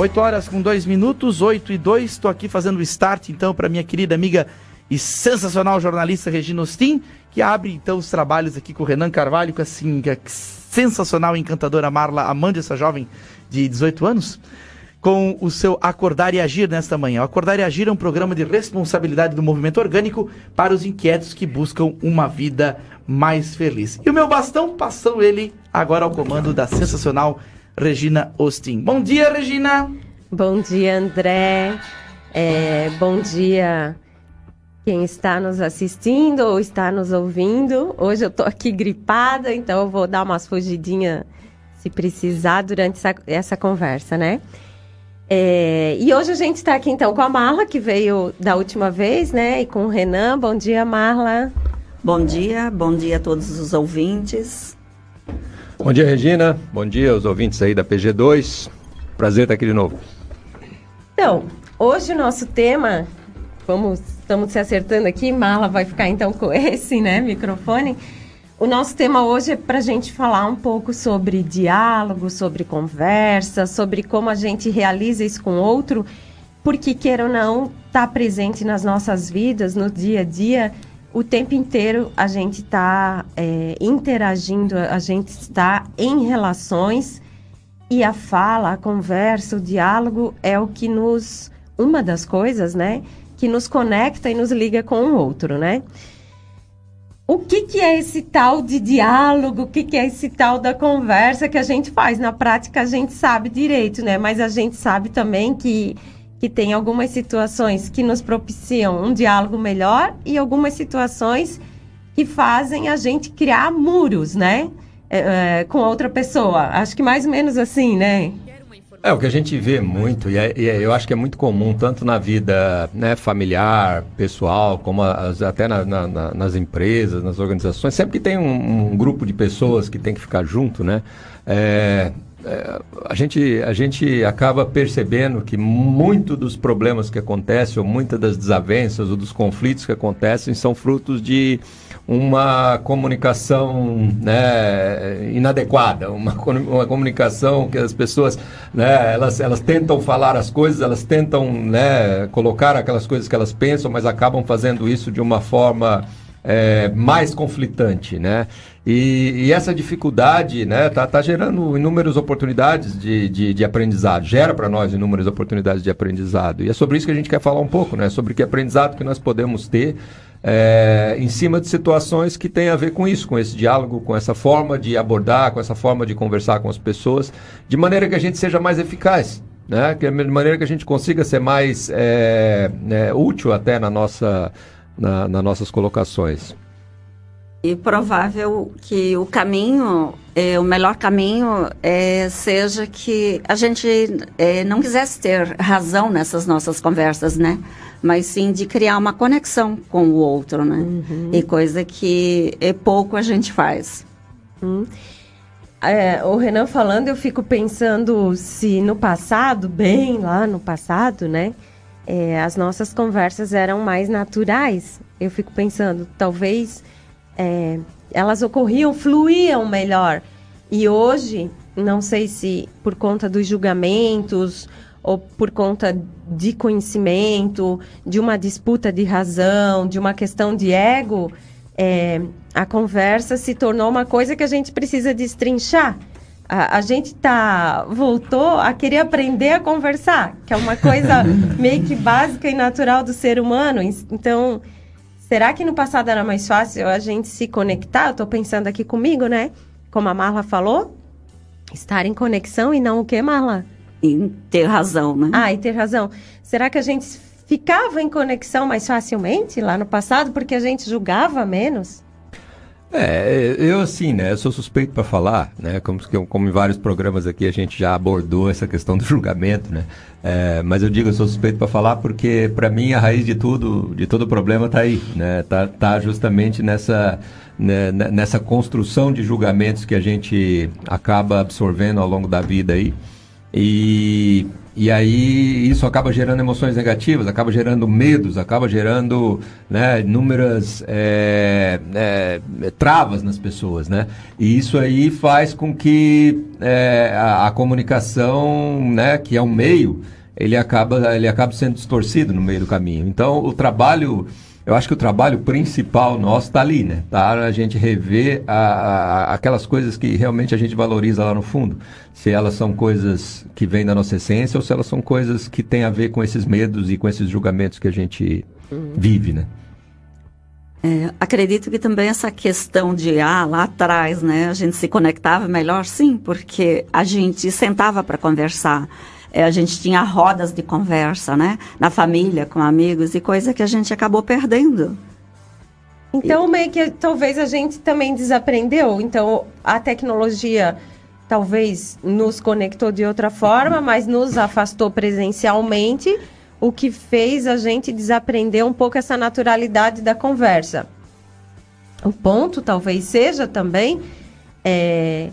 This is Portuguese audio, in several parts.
8 horas com 2 minutos, 8 e 2. Estou aqui fazendo o start, então, para minha querida amiga e sensacional jornalista Regina Ostin, que abre, então, os trabalhos aqui com o Renan Carvalho, com assim, a sensacional encantadora Marla Amande, essa jovem de 18 anos, com o seu Acordar e Agir nesta manhã. O Acordar e Agir é um programa de responsabilidade do movimento orgânico para os inquietos que buscam uma vida mais feliz. E o meu bastão passou ele agora ao comando da sensacional Regina Ostin. Bom dia, Regina! Bom dia, André. É, bom dia quem está nos assistindo ou está nos ouvindo. Hoje eu estou aqui gripada, então eu vou dar umas fugidinhas se precisar durante essa, essa conversa, né? É, e hoje a gente está aqui então com a Marla, que veio da última vez, né? E com o Renan. Bom dia, Marla. Bom dia, bom dia a todos os ouvintes. Bom dia, Regina. Bom dia aos ouvintes aí da PG2. Prazer estar aqui de novo. Então, hoje o nosso tema, vamos, estamos se acertando aqui, Marla vai ficar então com esse, né, microfone. O nosso tema hoje é para a gente falar um pouco sobre diálogo, sobre conversa, sobre como a gente realiza isso com outro, porque, queira ou não, está presente nas nossas vidas, no dia a dia, o tempo inteiro a gente está é, interagindo, a gente está em relações e a fala, a conversa, o diálogo é o que nos, uma das coisas, né, que nos conecta e nos liga com o outro, né? O que, que é esse tal de diálogo? O que, que é esse tal da conversa que a gente faz? Na prática a gente sabe direito, né? Mas a gente sabe também que que tem algumas situações que nos propiciam um diálogo melhor e algumas situações que fazem a gente criar muros, né? É, é, com outra pessoa. Acho que mais ou menos assim, né? É, o que a gente vê muito, e, é, e é, eu acho que é muito comum, tanto na vida né, familiar, pessoal, como as, até na, na, nas empresas, nas organizações, sempre que tem um, um, grupo de pessoas que tem que ficar junto, né? É, é, a, gente, a gente acaba percebendo que muito dos problemas que acontecem, ou muitas das desavenças ou dos conflitos que acontecem, são frutos de uma comunicação né, inadequada, uma, uma comunicação que as pessoas né, elas, elas tentam falar as coisas, elas tentam né, colocar aquelas coisas que elas pensam, mas acabam fazendo isso de uma forma é, mais conflitante, né? E, e, essa dificuldade né, tá, tá gerando inúmeras oportunidades de, de, de aprendizado, gera para nós inúmeras oportunidades de aprendizado. E é sobre isso que a gente quer falar um pouco, né? Sobre que aprendizado que nós podemos ter é, em cima de situações que têm a ver com isso, com esse diálogo, com essa forma de abordar, com essa forma de conversar com as pessoas, de maneira que a gente seja mais eficaz. Né? Que, de maneira que a gente consiga ser mais é, é, útil até na nossa, na, nas nossas colocações. E provável que o caminho, é, o melhor caminho é, seja que a gente é, não quisesse ter razão nessas nossas conversas, né? Mas sim de criar uma conexão com o outro, né? Uhum. E coisa que é pouco a gente faz. Uhum. É, o Renan falando, eu fico pensando se no passado, bem lá no passado, né? É, as nossas conversas eram mais naturais. Eu fico pensando, talvez é, elas ocorriam, fluíam melhor. E hoje, não sei se por conta dos julgamentos ou por conta de conhecimento, de uma disputa de razão, de uma questão de ego, é, a conversa se tornou uma coisa que a gente precisa destrinchar. A, a gente tá voltou a querer aprender a conversar, que é uma coisa meio que básica e natural do ser humano. Então, Será que no passado era mais fácil a gente se conectar? Eu tô pensando aqui comigo, né? Como a Marla falou, estar em conexão e não o que, Marla? E ter razão, né? Ah, e ter razão. Será que a gente ficava em conexão mais facilmente lá no passado porque a gente julgava menos? É, eu assim, né, eu sou suspeito para falar, né, como, como em vários programas aqui a gente já abordou essa questão do julgamento, né, é, mas eu digo eu sou suspeito para falar porque para mim a raiz de tudo, de todo problema está aí, né, tá, tá justamente nessa, né, nessa construção de julgamentos que a gente acaba absorvendo ao longo da vida aí, E, e aí isso acaba gerando emoções negativas, acaba gerando medos, acaba gerando né, inúmeras é, é, travas nas pessoas, né? E isso aí faz com que é, a, a, comunicação, né, que é um meio, ele acaba, ele acaba sendo distorcido no meio do caminho. Então o trabalho eu acho que o trabalho principal nosso está ali, né? Tá a gente rever a, a, aquelas coisas que realmente a gente valoriza lá no fundo. Se elas são coisas que vêm da nossa essência ou se elas são coisas que têm a ver com esses medos e com esses julgamentos que a gente uhum. vive, né? É, acredito que também essa questão de ah, lá atrás, né, a gente se conectava melhor, sim, porque a gente sentava para conversar. É, a gente tinha rodas de conversa, né? Na família, com amigos, e coisa que a gente acabou perdendo. Então, meio que talvez a gente também desaprendeu. Então, a tecnologia talvez nos conectou de outra forma, mas nos afastou presencialmente, o que fez a gente desaprender um pouco essa naturalidade da conversa. O ponto talvez seja também é,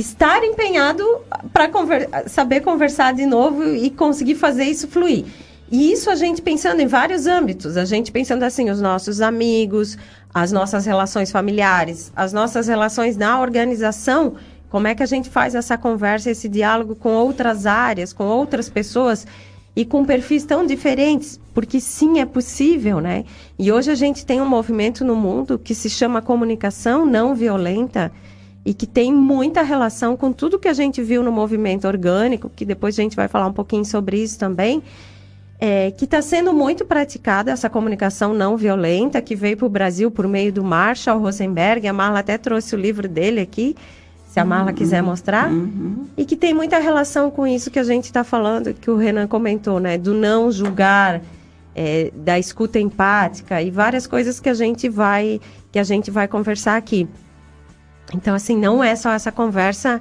estar empenhado para conver saber conversar de novo e conseguir fazer isso fluir. E isso a gente pensando em vários âmbitos, a gente pensando assim, os nossos amigos, as nossas relações familiares, as nossas relações na organização, como é que a gente faz essa conversa, esse diálogo com outras áreas, com outras pessoas e com perfis tão diferentes, porque sim, é possível, né? E hoje a gente tem um movimento no mundo que se chama comunicação não violenta, e que tem muita relação com tudo que a gente viu no movimento orgânico, que depois a gente vai falar um pouquinho sobre isso também, é, que está sendo muito praticada essa comunicação não violenta, que veio para o Brasil por meio do Marshall Rosenberg, a Marla até trouxe o livro dele aqui, se a Marla uhum, quiser mostrar, uhum. e que tem muita relação com isso que a gente está falando, que o Renan comentou, né, do não julgar, é, da escuta empática e várias coisas que a gente vai que a gente vai conversar aqui. Então, assim, não é só essa conversa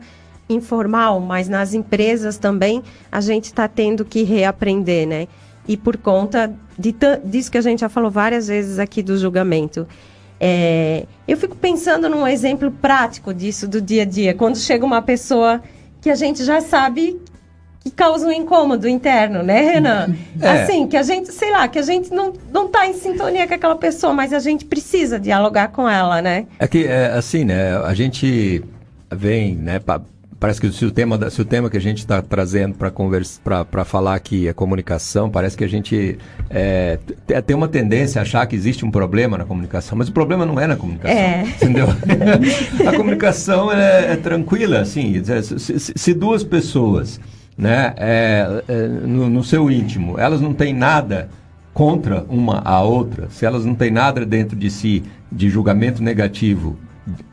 informal, mas nas empresas também a gente está tendo que reaprender, né? E por conta de disso que a gente já falou várias vezes aqui do julgamento. É, eu fico pensando num exemplo prático disso do dia a dia. Quando chega uma pessoa que a gente já sabe que causa um incômodo interno, né, Renan? É. Assim, que a gente, sei lá, que a gente não, não tá em sintonia com aquela pessoa, mas a gente precisa dialogar com ela, né? É que, é, assim, né, a gente vem, né, pa, parece que se o tema, se o tema que a gente está trazendo para falar aqui é comunicação, parece que a gente é, tem uma tendência a achar que existe um problema na comunicação, mas o problema não é na comunicação, é. entendeu? a comunicação é, é tranquila, assim, se, se duas pessoas né, é, é, no, no, seu íntimo, elas não têm nada contra uma a outra, se elas não têm nada dentro de si de julgamento negativo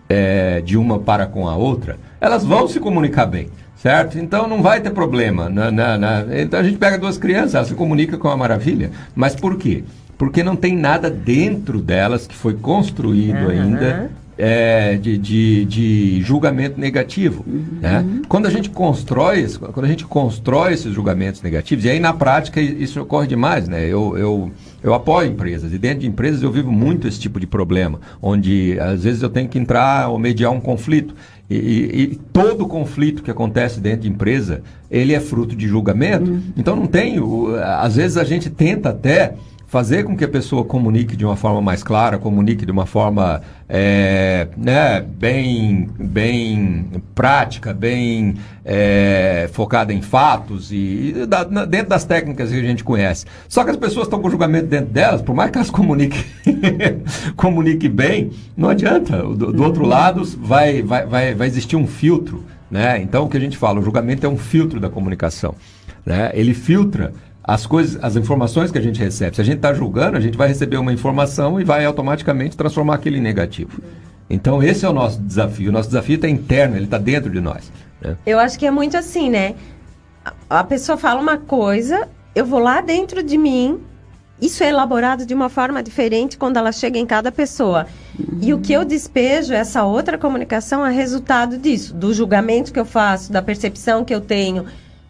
é, de uma para com a outra, elas vão se comunicar bem, certo? Então não vai ter problema. Na, na, na... Então a gente pega duas crianças, elas se comunicam com a maravilha. Mas por quê? Porque não tem nada dentro delas que foi construído uhum. ainda é, de, de, de, julgamento negativo. Uhum. Né? Quando a gente constrói, quando a gente constrói esses julgamentos negativos, e aí na prática isso ocorre demais, né? Eu, eu, eu apoio empresas, e dentro de empresas eu vivo muito esse tipo de problema, onde às vezes eu tenho que entrar ou mediar um conflito. E, e, e, todo conflito que acontece dentro de empresa, ele é fruto de julgamento. Uhum. Então não tem, às vezes a gente tenta até fazer com que a pessoa comunique de uma forma mais clara, comunique de uma forma é, né, bem, bem prática, bem é, focada em fatos e, e da, na, dentro das técnicas que a gente conhece. Só que as pessoas estão com julgamento dentro delas, por mais que elas comuniquem comunique bem, não adianta. Do, do outro lado vai, vai, vai, vai existir um filtro. Né? Então, o que a gente fala, o julgamento é um filtro da comunicação. Né? Ele filtra as coisas, as informações que a gente recebe. Se a gente está julgando, a gente vai receber uma informação e vai automaticamente transformar aquilo em negativo. Então esse é o nosso desafio. O nosso desafio está interno, ele está dentro de nós. Né? Eu acho que é muito assim, né? A pessoa fala uma coisa, eu vou lá dentro de mim. Isso é elaborado de uma forma diferente quando ela chega em cada pessoa. E o que eu despejo, essa outra comunicação, é resultado disso, do julgamento que eu faço, da percepção que eu tenho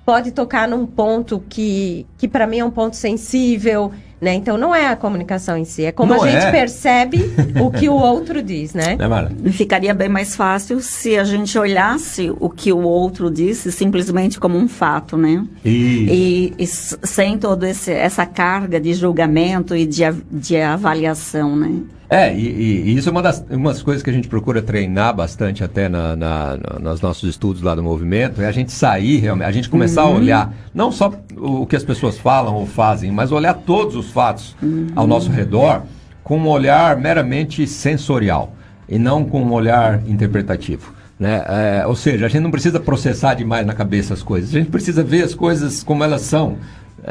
pode tocar num ponto que, que para mim é um ponto sensível, né? Então não é a comunicação em si, é como Não a gente é. percebe o que o outro diz, né? Mara? Ficaria bem mais fácil se a gente olhasse o que o outro disse simplesmente como um fato, né? E, e s- sem toda essa carga de julgamento e de, de avaliação, né? É, e, e- isso é uma das umas coisas que a gente procura treinar bastante até na, na, na- nos nossos estudos lá do movimento, é a gente sair realmente, a gente começar a olhar não só o que as pessoas falam ou fazem, mas olhar todos os fatos ao nosso redor com um olhar meramente sensorial e não com um olhar interpretativo. Né? É, ou seja, a gente não precisa processar demais na cabeça as coisas, a gente precisa ver as coisas como elas são.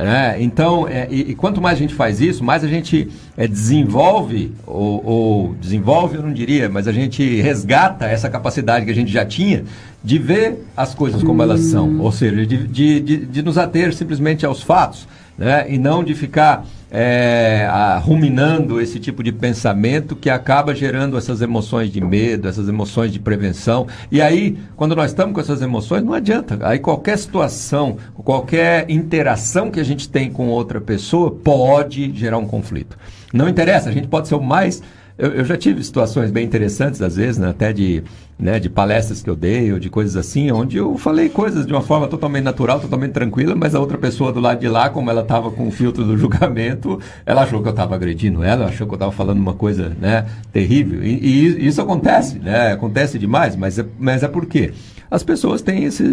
Né? então, é, e, e quanto mais a gente faz isso, mais a gente é, desenvolve, ou, ou desenvolve eu não diria, mas a gente resgata essa capacidade que a gente já tinha de ver as coisas como elas são, ou seja, de, de, de, de nos ater simplesmente aos fatos, né? e não de ficar é, a- ruminando esse tipo de pensamento que acaba gerando essas emoções de medo, essas emoções de prevenção. E aí, quando nós estamos com essas emoções, não adianta. Aí qualquer situação, qualquer interação que a gente tem com outra pessoa pode gerar um conflito. Não interessa, a gente pode ser o mais. Eu, eu já tive situações bem interessantes, às vezes, né, até de, né, de palestras que eu dei, ou de coisas assim, onde eu falei coisas de uma forma totalmente natural, totalmente tranquila, mas a outra pessoa do lado de lá, como ela estava com o filtro do julgamento, ela achou que eu estava agredindo ela, achou que eu estava falando uma coisa né, terrível. E, e isso acontece, né? Acontece demais, mas é, mas é por quê? As pessoas têm esse,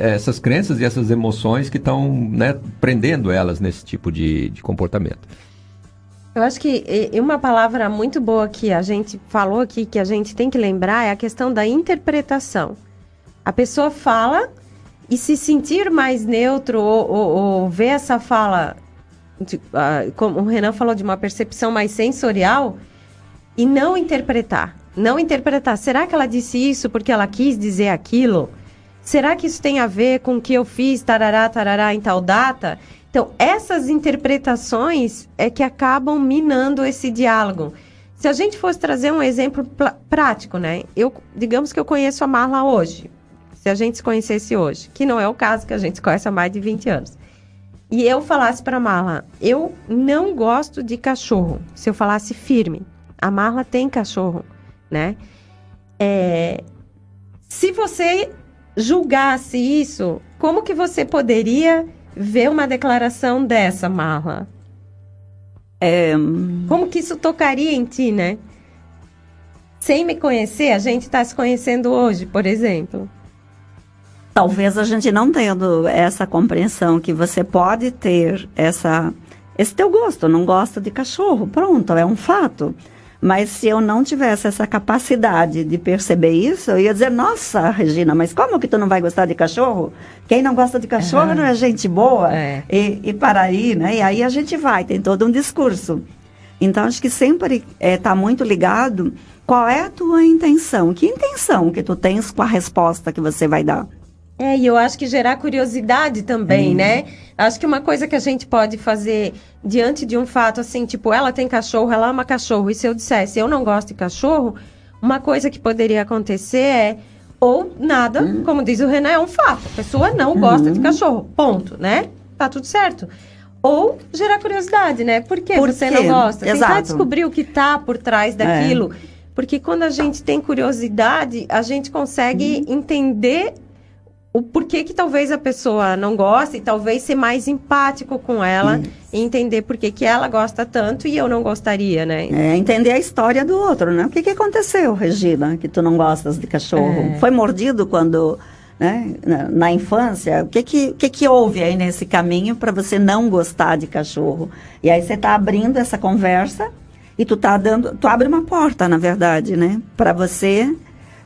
essas crenças e essas emoções que estão né, prendendo elas nesse tipo de, de comportamento. Eu acho que uma palavra muito boa que a gente falou aqui, que a gente tem que lembrar, é a questão da interpretação. A pessoa fala e se sentir mais neutro ou, ou- ou ver essa fala, ah, como o Renan falou, de uma percepção mais sensorial e não interpretar. Não interpretar. Será que ela disse isso porque ela quis dizer aquilo? Será que isso tem a ver com o que eu fiz, tarará, tarará, em tal data? Então, essas interpretações é que acabam minando esse diálogo. Se a gente fosse trazer um exemplo prático, né? Eu, digamos que eu conheço a Marla hoje. Se a gente se conhecesse hoje, que não é o caso, que a gente se conhece há mais de 20 anos. E eu falasse para Marla, eu não gosto de cachorro. Se eu falasse firme, a Marla tem cachorro, né? É, se você julgasse isso, como que você poderia ver uma declaração dessa, Marla? É, Como que isso tocaria em ti, né? Sem me conhecer, a gente está se conhecendo hoje, por exemplo. talvez a gente não tendo essa compreensão que você pode ter essa esse teu gosto, não gosta de cachorro, pronto, é um fato. Mas se eu não tivesse essa capacidade de perceber isso, eu ia dizer, nossa, Regina, mas como que tu não vai gostar de cachorro? Quem não gosta de cachorro não é gente boa. É. E, e para aí, né? E aí a gente vai, tem todo um discurso. Então, acho que sempre está muito ligado qual é a tua intenção. Que intenção que tu tens com a resposta que você vai dar? É, e eu acho que gerar curiosidade também, né? Acho que uma coisa que a gente pode fazer diante de um fato assim, tipo, ela tem cachorro, ela ama cachorro, e se eu dissesse eu não gosto de cachorro, uma coisa que poderia acontecer é ou nada, como diz o Renan, é um fato. A pessoa não gosta de cachorro, ponto, né? Tá tudo certo. Ou gerar curiosidade, né? Por que Por você quê? não gosta? Tentar Exato. descobrir o que tá por trás daquilo. Porque quando a gente tem curiosidade, a gente consegue entender o porquê que talvez a pessoa não goste e talvez ser mais empático com ela e entender por que que ela gosta tanto e eu não gostaria, né? É entender a história do outro, né? O que, que aconteceu, Regina, que tu não gostas de cachorro? É. Foi mordido quando, né, na, na infância? O que que, o que que houve aí nesse caminho para você não gostar de cachorro? E aí você está abrindo essa conversa e tu tá dando, tu abre uma porta, na verdade, né? Para você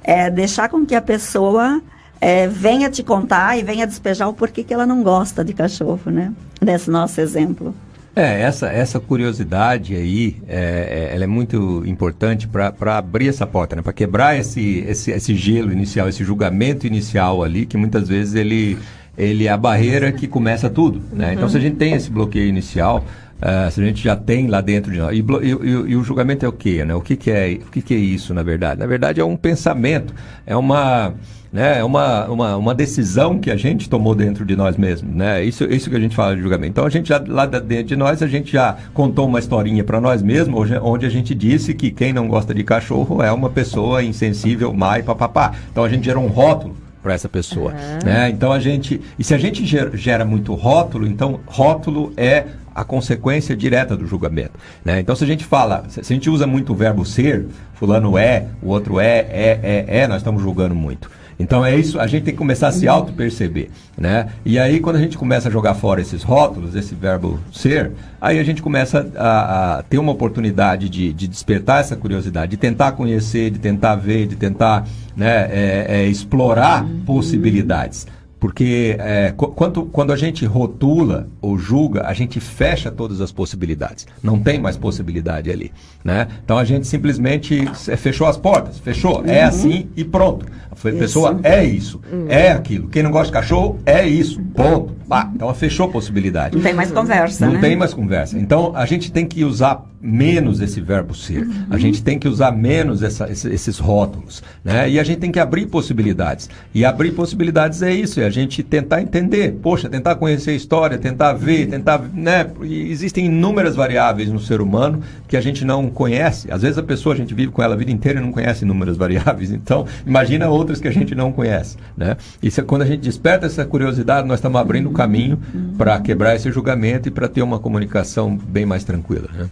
é, deixar com que a pessoa é, venha te contar e venha despejar o porquê que ela não gosta de cachorro, né? Nesse nosso exemplo. É, essa, essa curiosidade aí, é, é- ela é muito importante para abrir essa porta, né? para quebrar esse, esse, esse gelo inicial, esse julgamento inicial ali, que muitas vezes ele, ele é a barreira que começa tudo. Né? Então, se a gente tem esse bloqueio inicial, ah, se a gente já tem lá dentro de nós. E, e- e- e o julgamento é o quê? Né? O, que, que, é, o que, que é isso, na verdade? Na verdade, é um pensamento, é uma. Né? É uma, uma, uma decisão que a gente tomou dentro de nós mesmos, né? Isso, isso que a gente fala de julgamento. Então a gente já, lá dentro de nós, a gente já contou uma historinha para nós mesmos, onde a gente disse que quem não gosta de cachorro é uma pessoa insensível, má e papapá. Então a gente gerou um rótulo para essa pessoa, uhum. né? Então a gente, e se a gente gera muito rótulo, então rótulo é a consequência direta do julgamento. Né? Então, se a gente fala, se a gente usa muito o verbo ser, fulano é, o outro é, é, é, é, nós estamos julgando muito. Então é isso, a gente tem que começar a se auto-perceber, né? E aí quando a gente começa a jogar fora esses rótulos, esse verbo ser, aí a gente começa a, a ter uma oportunidade de, de, despertar essa curiosidade, de tentar conhecer, de tentar ver, de tentar né, é, é, explorar uhum. possibilidades. Porque é, quando, quando a gente rotula ou julga, a gente fecha todas as possibilidades. Não tem mais possibilidade ali. Né? Então a gente simplesmente fechou as portas. Fechou. É uhum. É assim e pronto. A pessoa isso. é isso. Uhum. É aquilo. Quem não gosta de cachorro é isso. Ponto. Bah, então fechou a possibilidade. Não tem mais conversa. Não né? tem mais conversa. Então a gente tem que usar menos esse verbo ser. Uhum. A gente tem que usar menos essa, esses rótulos. Né? E a gente tem que abrir possibilidades. E abrir possibilidades é isso, é a gente tentar entender. Poxa, tentar conhecer a história, tentar ver, tentar. Né? E existem inúmeras variáveis no ser humano que a gente não conhece. Às vezes a pessoa, a gente vive com ela a vida inteira e não conhece inúmeras variáveis. Então, imagina outras que a gente não conhece. Né? E se, quando a gente desperta essa curiosidade, nós estamos abrindo o caminho para quebrar esse julgamento e para ter uma comunicação bem mais tranquila. Né?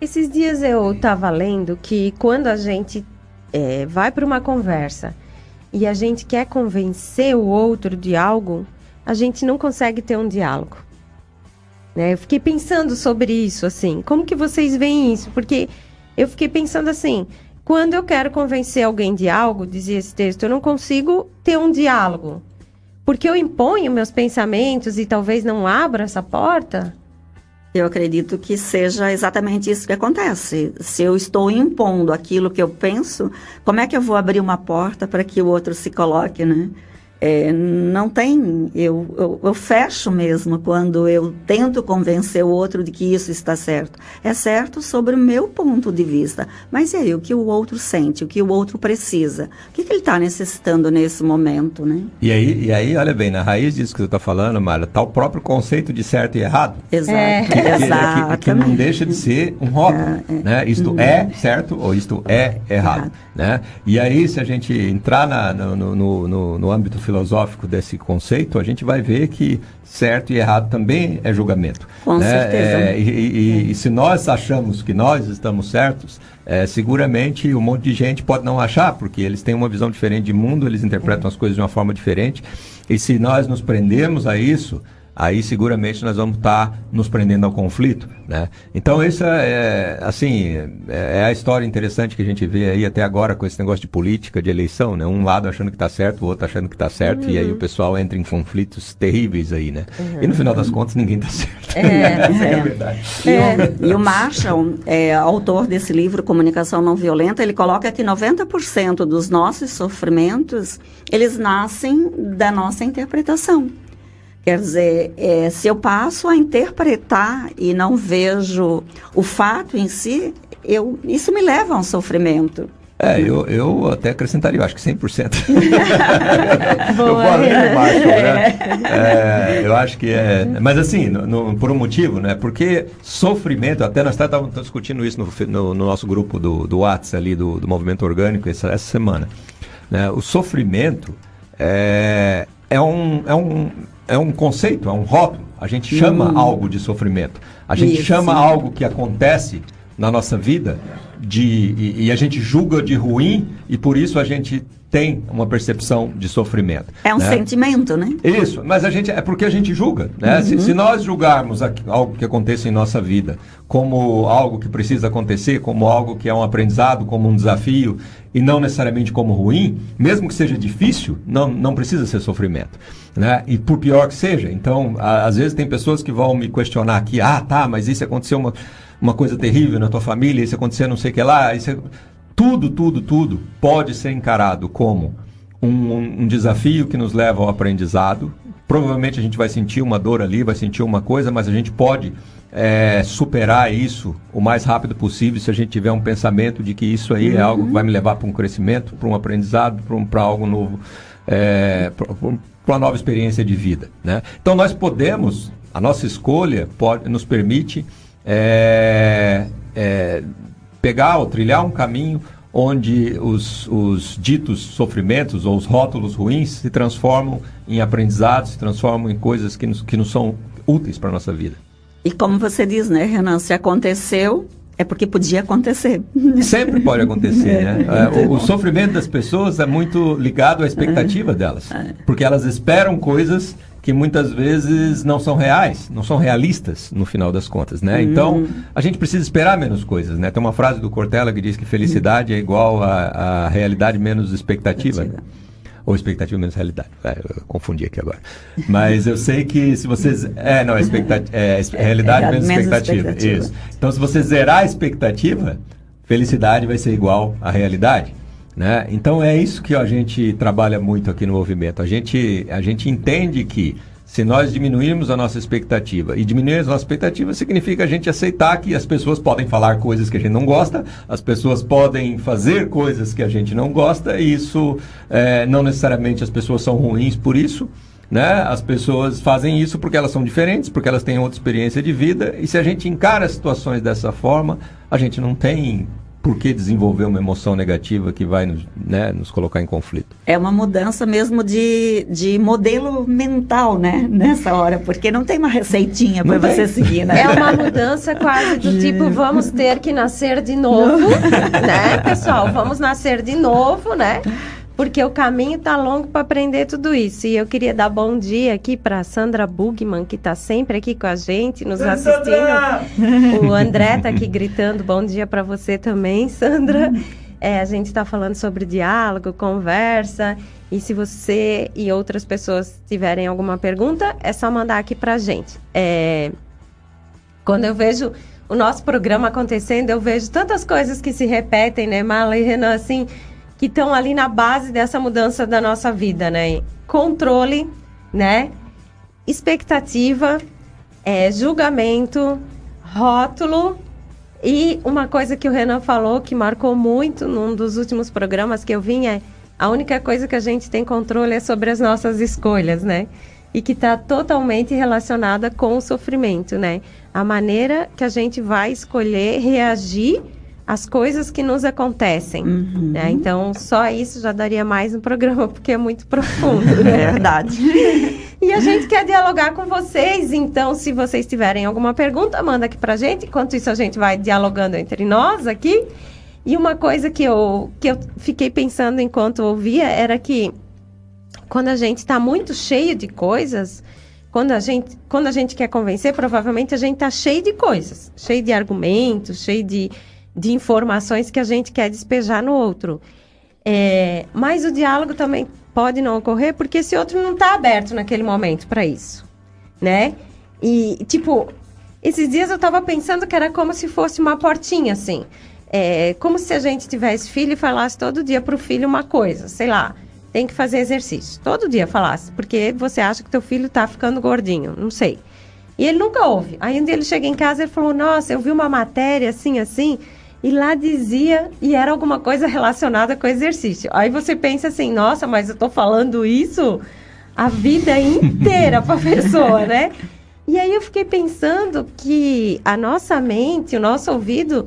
Esses dias eu estava lendo que quando a gente é, vai para uma conversa e a gente quer convencer o outro de algo, a gente não consegue ter um diálogo. Né? Eu fiquei pensando sobre isso, assim. Como que vocês veem isso? Porque eu fiquei pensando assim, quando eu quero convencer alguém de algo, dizia esse texto, eu não consigo ter um diálogo. Porque eu imponho meus pensamentos e talvez não abra essa porta. Eu acredito que seja exatamente isso que acontece. Se eu estou impondo aquilo que eu penso, como é que eu vou abrir uma porta para que o outro se coloque, né? É, não tem, eu, eu, eu, fecho mesmo quando eu tento convencer o outro de que isso está certo. É certo sobre o meu ponto de vista, mas e aí o que o outro sente, o que o outro precisa, o que, que ele está necessitando nesse momento, né? E aí, e aí, olha bem, na raiz disso que você está falando, Mara, está o próprio conceito de certo e errado. Exato, é. que, que, que, que, não deixa de ser um rótulo, é, é. né? Isto uhum. é certo ou isto é errado, né? E aí, se a gente entrar na, no, no, no, no âmbito filosófico, filosófico desse conceito, a gente vai ver que certo e errado também é julgamento. Com né? certeza. É, e, e, e, se nós achamos que nós estamos certos, é, seguramente um monte de gente pode não achar, porque eles têm uma visão diferente de mundo, eles interpretam as coisas de uma forma diferente. E se nós nos prendemos a isso, aí seguramente nós vamos estar tá nos prendendo ao conflito, né? Então essa é, assim, é, é a história interessante que a gente vê aí até agora com esse negócio de política, de eleição, né? Um lado achando que está certo, o outro achando que está certo, uhum. e aí o uhum. pessoal entra em conflitos terríveis aí, né? Uhum. E no final das contas ninguém está certo. É, é. é verdade. E, o, e o Marshall, é, autor desse livro Comunicação Não Violenta, ele coloca que 90% dos nossos sofrimentos, eles nascem da nossa interpretação. Quer dizer, é, se eu passo a interpretar e não vejo o fato em si, eu, isso me leva a um sofrimento. É, eu, eu até acrescentaria, eu acho que 100%. Boa, eu falo é. baixo, né? É, eu acho que é. Mas assim, no, no, por um motivo, né? Porque sofrimento, até nós estávamos discutindo isso no, no, no, nosso grupo do, do WhatsApp ali, do, do Movimento Orgânico, essa, essa semana. Né? O sofrimento é, é um, é um é um conceito, é um rótulo. A gente chama hum. algo de sofrimento. A gente Isso, chama algo que acontece na nossa vida de e, e, a gente julga de ruim e por isso a gente tem uma percepção de sofrimento. É um né? sentimento, né? Isso, mas a gente é porque a gente julga, né? Uhum. Se, se, nós julgarmos algo que acontece em nossa vida como algo que precisa acontecer, como algo que é um aprendizado, como um desafio e não necessariamente como ruim, mesmo que seja difícil, não, não precisa ser sofrimento. Né? E por pior que seja. Então, a, às vezes tem pessoas que vão me questionar aqui, ah, tá, mas isso aconteceu uma, uma coisa terrível na tua família, isso aconteceu não sei o que lá, isso tudo, tudo, tudo pode ser encarado como um, um, um desafio que nos leva ao aprendizado. Provavelmente a gente vai sentir uma dor ali, vai sentir uma coisa, mas a gente pode é, superar isso o mais rápido possível se a gente tiver um pensamento de que isso aí uhum. é algo que vai me levar para um crescimento, para um aprendizado, para um, algo novo é, para uma nova experiência de vida. Né? Então nós podemos, a nossa escolha pode, nos permite é, é, pegar ou trilhar um caminho onde os, os ditos sofrimentos ou os rótulos ruins se transformam em aprendizados, se transformam em coisas que nos, que nos são úteis para a nossa vida. E como você diz, né, Renan, se aconteceu, é porque podia acontecer. Sempre pode acontecer, né? É, o, o, sofrimento das pessoas é muito ligado à expectativa é. delas. É. Porque elas esperam coisas que muitas vezes não são reais, não são realistas no final das contas, né? Hum. Então, a gente precisa esperar menos coisas, né? Tem uma frase do Cortella que diz que felicidade é igual a, a realidade menos expectativa. Né? Ou expectativa menos realidade. É, eu confundi aqui agora. Mas eu sei que se vocês. É, não, é, expectativa, é, é realidade é, menos, menos expectativa. expectativa. Isso. Então, se você zerar a expectativa, felicidade vai ser igual à realidade. Né? Então é isso que a gente trabalha muito aqui no movimento. A gente, a gente entende que se nós diminuirmos a nossa expectativa, e diminuir a nossa expectativa significa a gente aceitar que as pessoas podem falar coisas que a gente não gosta, as pessoas podem fazer coisas que a gente não gosta, e isso é, não necessariamente as pessoas são ruins por isso. Né? As pessoas fazem isso porque elas são diferentes, porque elas têm outra experiência de vida, e se a gente encara as situações dessa forma, a gente não tem por que desenvolver uma emoção negativa que vai nos, né, nos colocar em conflito? É uma mudança mesmo de, de modelo mental, né? Nessa hora, porque não tem uma receitinha para você seguir, né? É uma mudança quase do tipo, vamos ter que nascer de novo, né, pessoal? Vamos nascer de novo, né? Porque o caminho tá longo para aprender tudo isso. E eu queria dar bom dia aqui para Sandra Bugman, que está sempre aqui com a gente, nos assistindo. O André está aqui gritando bom dia para você também, Sandra. É, a gente está falando sobre diálogo, conversa. E se você e outras pessoas tiverem alguma pergunta, é só mandar aqui para a gente. É, quando eu vejo o nosso programa acontecendo, eu vejo tantas coisas que se repetem, né, Mala e Renan, assim que estão ali na base dessa mudança da nossa vida, né? Controle, né? Expectativa, é, julgamento, rótulo e uma coisa que o Renan falou que marcou muito num dos últimos programas que eu vim é a única coisa que a gente tem controle é sobre as nossas escolhas, né? E que está totalmente relacionada com o sofrimento, né? A maneira que a gente vai escolher reagir as coisas que nos acontecem. Uhum. Né? Então, só isso já daria mais um programa, porque é muito profundo. Né? É verdade. e a gente quer dialogar com vocês, então, se vocês tiverem alguma pergunta, manda aqui pra gente. Enquanto isso, a gente vai dialogando entre nós aqui. E uma coisa que eu, que eu fiquei pensando enquanto ouvia era que quando a gente está muito cheio de coisas, quando a gente, quando a gente quer convencer, provavelmente a gente está cheio de coisas, cheio de argumentos, cheio de de informações que a gente quer despejar no outro. É, mas o diálogo também pode não ocorrer porque esse outro não está aberto naquele momento para isso, né? E, tipo, esses dias eu estava pensando que era como se fosse uma portinha, assim. É, como se a gente tivesse filho e falasse todo dia para o filho uma coisa, sei lá, tem que fazer exercício. Todo dia falasse, porque você acha que teu filho está ficando gordinho, não sei. E ele nunca ouve. Aí um dia ele chega em casa e falou, nossa, eu vi uma matéria assim, assim, e lá dizia, e era alguma coisa relacionada com exercício. Aí você pensa assim, nossa, mas eu tô falando isso a vida inteira para a pessoa, né? E aí eu fiquei pensando que a nossa mente, o nosso ouvido,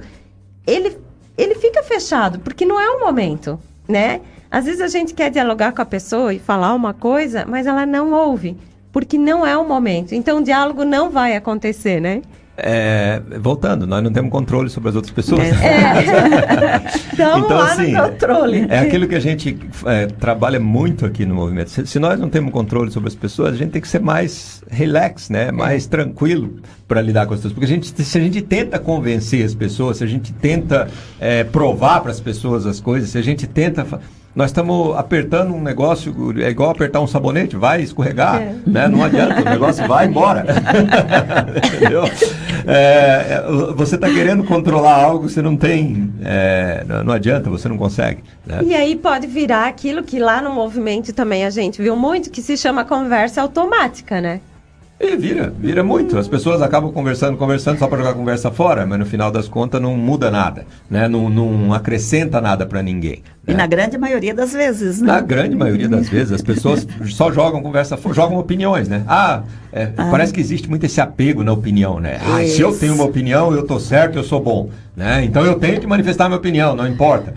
ele, ele fica fechado, porque não é o momento, né? Às vezes a gente quer dialogar com a pessoa e falar uma coisa, mas ela não ouve, porque não é o momento. Então o diálogo não vai acontecer, né? É, voltando, nós não temos controle sobre as outras pessoas. É. então, lá assim, controle. É aquilo que a gente é, trabalha muito aqui no movimento. Se, se, nós não temos controle sobre as pessoas, a gente tem que ser mais relax, né? mais é. tranquilo para lidar com as pessoas. Porque a gente, se a gente tenta convencer as pessoas, se a gente tenta é, provar para as pessoas as coisas, se a gente tenta nós estamos apertando um negócio, é igual apertar um sabonete, vai escorregar, é. né? Não adianta, o negócio vai embora. Entendeu? É, você está querendo controlar algo, você não tem, é, não adianta, você não consegue. Né? E aí pode virar aquilo que lá no movimento também a gente viu muito, que se chama conversa automática, né? E vira, vira muito. As pessoas acabam conversando, conversando só para jogar a conversa fora, mas no final das contas não muda nada, né? Não, não acrescenta nada para ninguém. E né? na grande maioria das vezes, né? Na grande maioria das vezes, as pessoas só jogam conversa fora, jogam opiniões, né? Ah, é, ah. parece que existe muito esse apego na opinião, né? Ah, se eu tenho uma opinião, eu tô certo, eu sou bom, né? Então eu tenho que manifestar minha opinião, não importa.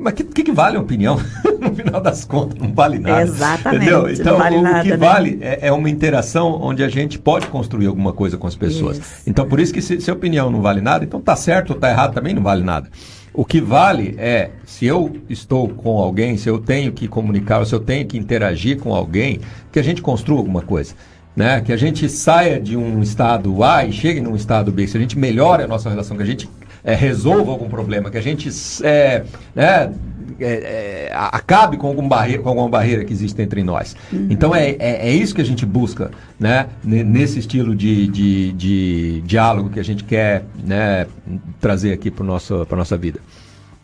Mas o que, que, que, vale a opinião? no final das contas, não vale nada. Exatamente. Entendeu? Então, vale o, nada, que né? vale é, é, uma interação onde a gente pode construir alguma coisa com as pessoas. Isso. Então, por isso que se, se a opinião não vale nada, então tá certo ou tá errado também não vale nada. O que vale é, se eu estou com alguém, se eu tenho que comunicar, se eu tenho que interagir com alguém, que a gente construa alguma coisa. Né? Que a gente saia de um estado A e chegue num estado B, se a gente melhore a nossa relação, que a gente é, resolva algum problema, que a gente é, né, é, é, acabe com, algum barreira, com alguma barreira que existe entre nós. Uhum. Então é, é, é, isso que a gente busca, né? nesse estilo de, de, de diálogo que a gente quer né, trazer aqui para a nossa vida.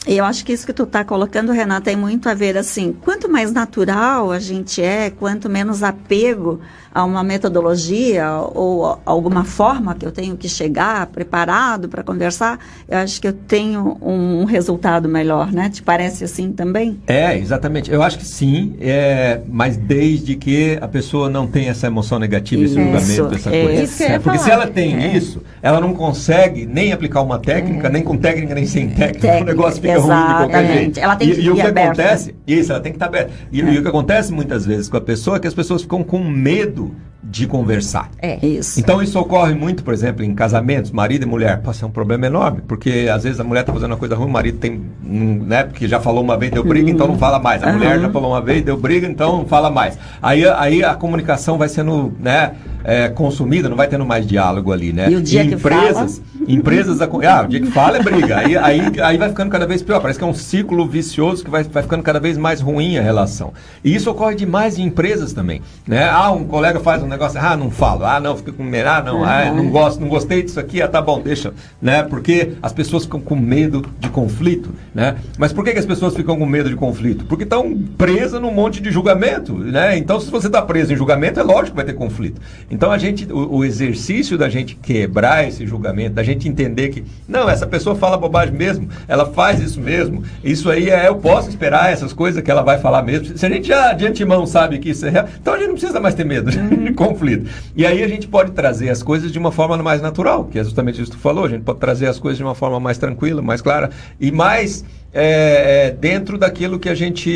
E eu acho que isso que tu está colocando, Renata, tem muito a ver assim, quanto mais natural a gente é, quanto menos apego a uma metodologia ou alguma forma que eu tenho que chegar preparado para conversar, eu acho que eu tenho um resultado melhor, né? Te parece assim também? É, exatamente. Eu acho que sim, é, mas desde que a pessoa não tenha essa emoção negativa, esse julgamento, essa é, coisa. Isso é, porque se ela tem é. isso, ela não consegue nem aplicar uma técnica, é. nem com técnica, nem sem técnica. técnica. O negócio fica Exatamente. ruim de qualquer jeito. Ela tem que e, e o que aberta. acontece, isso, ela tem que estar aberta. E, e o que acontece muitas vezes com a pessoa é que as pessoas ficam com medo de conversar. É isso. Então isso ocorre muito, por exemplo, em casamentos, marido e mulher. Pode ser um problema enorme, porque às vezes a mulher está fazendo uma coisa ruim, o marido tem, né, porque já falou uma vez, deu briga, uhum. então não fala mais. A uhum. mulher já falou uma vez, deu briga, então não fala mais. Aí, aí a comunicação vai sendo, né, é, consumida, não vai tendo mais diálogo ali, né? E o dia e empresas, que fala? empresas, ah, o dia que fala é briga. Aí, aí, aí vai ficando cada vez pior. Parece que é um ciclo vicioso que vai, vai ficando cada vez mais ruim a relação. E isso ocorre demais em empresas também, né? Ah, um colega faz um negócio, ah, não falo, ah, não, fica com medo, ah, não, ah, não gosto, não gostei disso aqui, ah, tá bom, deixa, né? Porque as pessoas ficam com medo de conflito, né? Mas por que, que as pessoas ficam com medo de conflito? Porque estão presas num monte de julgamento, né? Então, se você está preso em julgamento, é lógico que vai ter conflito. Então, a gente, o, o exercício da gente quebrar esse julgamento, da gente entender que, não, essa pessoa fala bobagem mesmo, ela faz isso mesmo, isso aí é, eu posso esperar essas coisas que ela vai falar mesmo. Se a gente já de antemão sabe que isso é real, então a gente não precisa mais ter medo de conflito. E aí a gente pode trazer as coisas de uma forma mais natural, que é justamente isso que tu falou, a gente pode trazer as coisas de uma forma mais tranquila, mais clara e mais é, é, dentro daquilo que a gente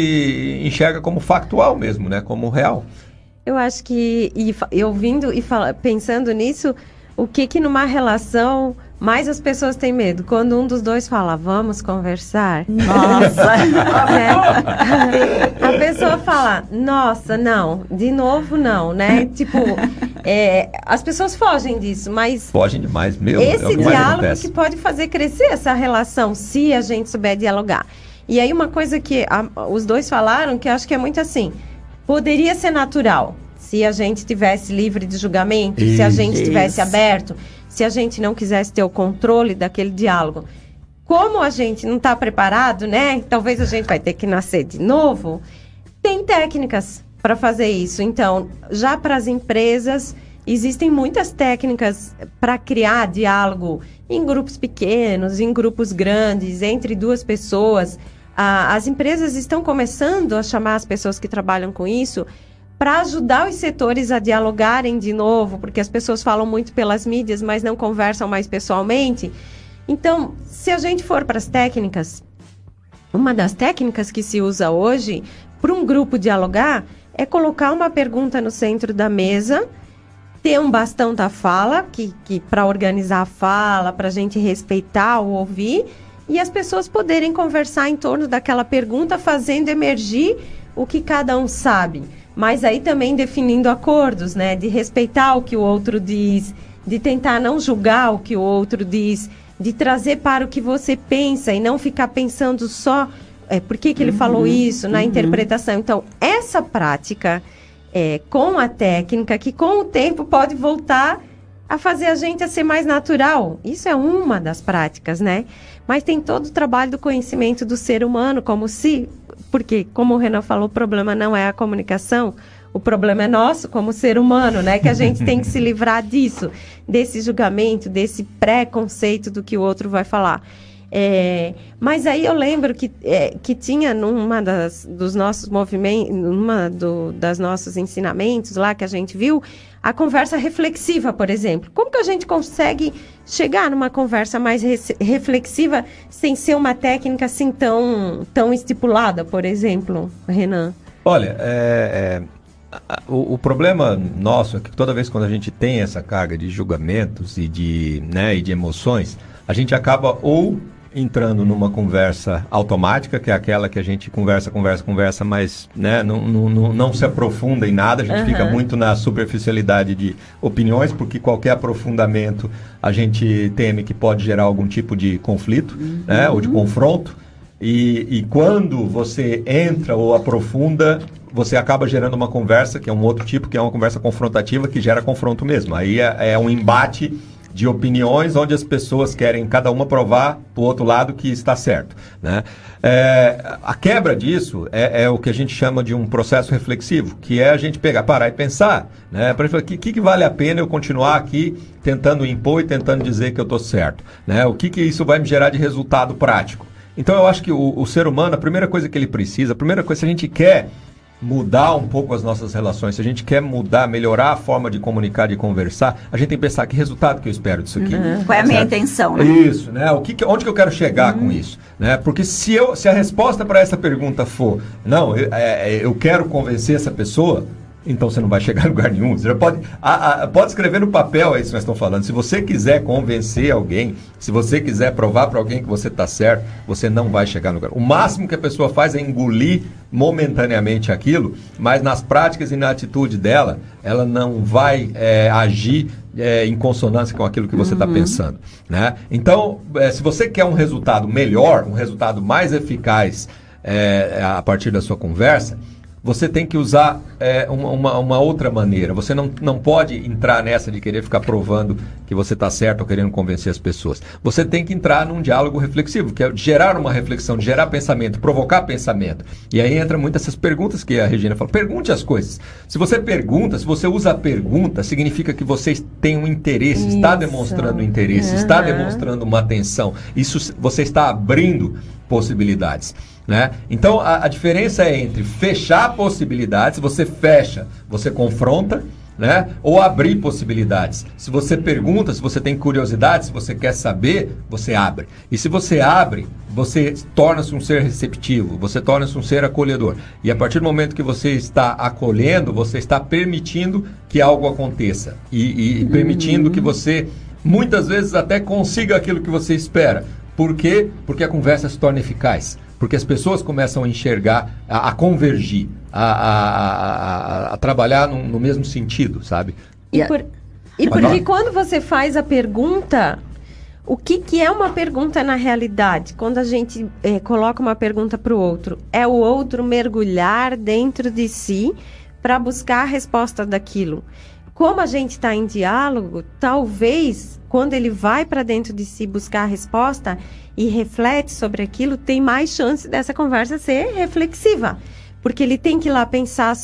enxerga como factual mesmo, né? Como real. Eu acho que, e, e ouvindo e fala, pensando nisso, o que que numa relação mais as pessoas têm medo? Quando um dos dois fala, vamos conversar. Nossa! né? A pessoa fala, nossa, não, de novo não, né? Tipo, é, as pessoas fogem disso, mas. Fogem demais, meu. Esse é o que diálogo que pode fazer crescer essa relação, se a gente souber dialogar. E aí, uma coisa que a, os dois falaram, que eu acho que é muito assim poderia ser natural se a gente tivesse livre de julgamento, isso, se a gente tivesse aberto, se a gente não quisesse ter o controle daquele diálogo. Como a gente não está preparado, né? Talvez a gente vai ter que nascer de novo. Tem técnicas para fazer isso. Então, já para as empresas, existem muitas técnicas para criar diálogo em grupos pequenos, em grupos grandes, entre duas pessoas ah, as empresas estão começando a chamar as pessoas que trabalham com isso para ajudar os setores a dialogarem de novo, porque as pessoas falam muito pelas mídias, mas não conversam mais pessoalmente. Então, se a gente for para as técnicas, uma das técnicas que se usa hoje para um grupo dialogar é colocar uma pergunta no centro da mesa, ter um bastão da fala, que, que para organizar a fala, para a gente respeitar ou ouvir, e as pessoas poderem conversar em torno daquela pergunta, fazendo emergir o que cada um sabe. Mas aí também definindo acordos, né? De respeitar o que o outro diz, de tentar não julgar o que o outro diz, de trazer para o que você pensa e não ficar pensando só é, por que, que ele uhum, falou isso na uhum. interpretação. Então, essa prática é, com a técnica, que com o tempo pode voltar a fazer a gente a ser mais natural. Isso é uma das práticas, né? Mas tem todo o trabalho do conhecimento do ser humano, como se, porque, como o Renan falou, o problema não é a comunicação, O problema é nosso como ser humano, né? Que a gente tem que se livrar disso, desse julgamento, desse preconceito do que o outro vai falar. É, mas aí eu lembro que, é, que tinha numa das, dos nossos movimentos, numa do, das nossos ensinamentos lá que a gente viu, a conversa reflexiva, por exemplo. Como que a gente consegue chegar numa conversa mais re reflexiva sem ser uma técnica assim tão, tão estipulada, por exemplo, Renan? Olha, é, é, o, o, problema nosso é que toda vez quando a gente tem essa carga de julgamentos e de, né, e de emoções, a gente acaba ou entrando numa conversa automática, que é aquela que a gente conversa, conversa, conversa, mas né, não, não, não se aprofunda em nada, a gente uhum. fica muito na superficialidade de opiniões, porque qualquer aprofundamento a gente teme que pode gerar algum tipo de conflito uhum. né, ou de confronto. E, e quando você entra ou aprofunda, você acaba gerando uma conversa, que é um outro tipo, que é uma conversa confrontativa, que gera confronto mesmo. Aí é, é um embate de opiniões onde as pessoas querem cada uma provar para o outro lado que está certo. Né? É, a quebra disso é, é, o que a gente chama de um processo reflexivo, que é a gente pegar, parar e pensar. Né? Para o que, que vale a pena eu continuar aqui tentando impor e tentando dizer que eu estou certo? Né? O que, que isso vai me gerar de resultado prático? Então eu acho que o, o ser humano, a primeira coisa que ele precisa, a primeira coisa, se a gente quer mudar um pouco as nossas relações, se a gente quer mudar, melhorar a forma de comunicar, de conversar, a gente tem que pensar que resultado que eu espero disso aqui. Uhum. Qual é a minha intenção, né? Isso, né? O que, onde que eu quero chegar uhum. com isso? Né? Porque se, eu, se a resposta para essa pergunta for, não, eu, é, é, eu quero convencer essa pessoa, então você não vai chegar a lugar nenhum. Você pode, a, a, pode escrever no papel aí se nós estamos falando. Se você quiser convencer alguém, se você quiser provar para alguém que você está certo, você não vai chegar no lugar. O máximo que a pessoa faz é engolir momentaneamente aquilo, mas nas práticas e na atitude dela, ela não vai é, agir é, em consonância com aquilo que você está uhum. pensando. Né? Então, é, se você quer um resultado melhor, um resultado mais eficaz é, a partir da sua conversa, você tem que usar é, uma, uma, outra maneira. Você não, não pode entrar nessa de querer ficar provando que você está certo ou querendo convencer as pessoas. Você tem que entrar num diálogo reflexivo, que é gerar uma reflexão, gerar pensamento, provocar pensamento. E aí entra muitas essas perguntas que a Regina fala. Pergunte as coisas. Se você pergunta, se você usa a pergunta, significa que você tem um interesse, Isso. está demonstrando interesse, uhum. está demonstrando uma atenção. Isso você está abrindo possibilidades. Né? Então a, a, diferença é entre fechar possibilidades, se você fecha, você confronta, né? ou abrir possibilidades. Se você pergunta, se você tem curiosidade, se você quer saber, você abre. E se você abre, você torna-se um ser receptivo, você torna-se um ser acolhedor. E a partir do momento que você está acolhendo, você está permitindo que algo aconteça e, e permitindo uhum. que você muitas vezes até consiga aquilo que você espera. Por quê? Porque a conversa se torna eficaz porque as pessoas começam a enxergar, a, a convergir, a, a, a trabalhar no, no, mesmo sentido, sabe? E, por, e porque quando você faz a pergunta, o que, que é uma pergunta na realidade? Quando a gente é, coloca uma pergunta para o outro, é o outro mergulhar dentro de si para buscar a resposta daquilo. Como a gente está em diálogo, talvez quando ele vai para dentro de si buscar a resposta, e reflete sobre aquilo, tem mais chance dessa conversa ser reflexiva. Porque ele tem que ir lá pensar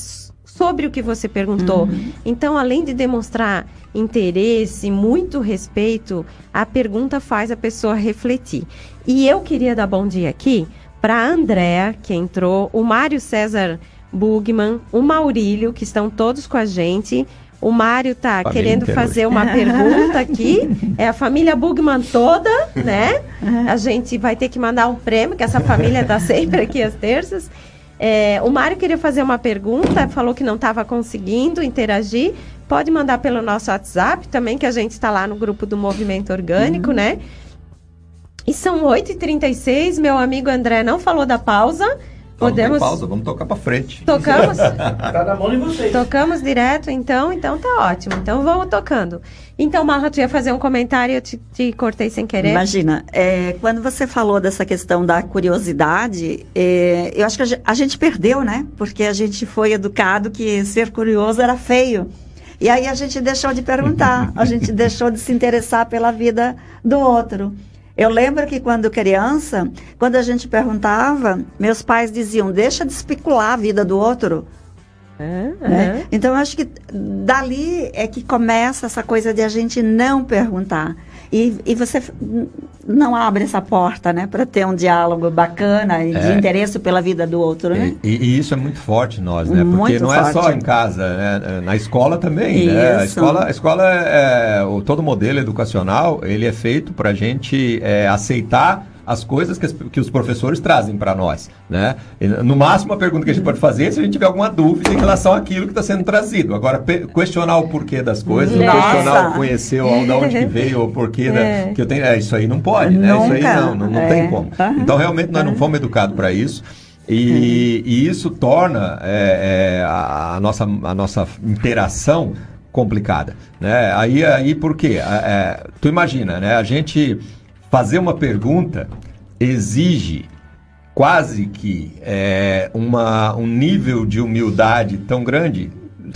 sobre o que você perguntou. Uhum. Então, além de demonstrar interesse, muito respeito, a pergunta faz a pessoa refletir. E eu queria dar bom dia aqui para a Andréa, que entrou, o Mário César Bugman, o Maurílio, que estão todos com a gente. O Mário tá família querendo fazer uma pergunta aqui. É a família Bugman toda, né? A gente vai ter que mandar um prêmio, que essa família tá sempre aqui às terças. É, o Mário queria fazer uma pergunta, falou que não estava conseguindo interagir. Pode mandar pelo nosso WhatsApp também, que a gente está lá no grupo do Movimento Orgânico, uhum. né? E são 8h36, meu amigo André não falou da pausa. Podemos. pausa, vamos tocar para frente. Tocamos? tá na mão de vocês. Tocamos direto, então, então tá ótimo. Então vamos tocando. Então, Marra, tu ia fazer um comentário e eu te, te, cortei sem querer. Imagina, é, quando você falou dessa questão da curiosidade, é, eu acho que a gente, a gente perdeu, né? Porque a gente foi educado que ser curioso era feio. E aí a gente deixou de perguntar, a gente deixou de se interessar pela vida do outro. Eu lembro que quando criança, quando a gente perguntava, meus pais diziam: deixa de especular a vida do outro. Né? Então, eu acho que dali é que começa essa coisa de a gente não perguntar. E, e você não abre essa porta, né, para ter um diálogo bacana e é. de interesse pela vida do outro, né? E, e, isso é muito forte nós, né? Porque muito não forte. é só em casa, né? Na escola também, né? A escola, a escola é, o, todo modelo educacional, ele é feito para a gente é, aceitar as coisas que, as, que os professores trazem para nós. Né? No máximo, a pergunta que a gente pode fazer é se a gente tiver alguma dúvida em relação àquilo que está sendo trazido. Agora, questionar o porquê das coisas, Nossa. questionar o conhecer, ou de onde que veio, o porquê é. que eu tenho. É, isso aí não pode, né? Nunca. Isso aí não, não, não é. tem como. Uhum. Então, realmente, nós não fomos educados para isso. E, e, isso torna é, é, a, a, nossa, a nossa interação complicada. Né? Aí, aí por quê? É, tu imagina, né? A gente fazer uma pergunta exige quase que é, uma, um nível de humildade tão grande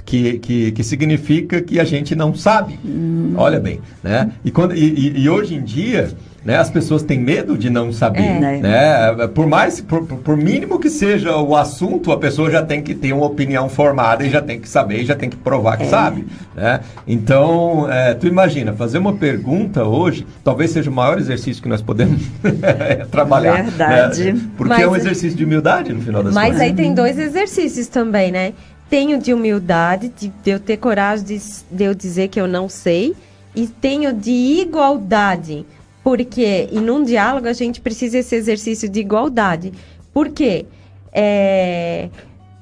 que, que, que, significa que a gente não sabe. Hum. Olha bem, né? E, quando, e, e, hoje em dia né? As pessoas têm medo de não saber. É. Né? né? Por mais, por, por, mínimo que seja o assunto, a pessoa já tem que ter uma opinião formada e já tem que saber, já tem que provar que é. sabe. Né? Então, é, tu imagina, fazer uma pergunta hoje, talvez seja o maior exercício que nós podemos trabalhar. Né? Verdade. Né? Porque mas, é um exercício de humildade no final das mas contas. Mas aí tem dois exercícios também, né? Tenho de humildade, de, de eu ter coragem de, de eu dizer que eu não sei, e tenho de igualdade porque, e num diálogo, a gente precisa esse exercício de igualdade. Por quê? É...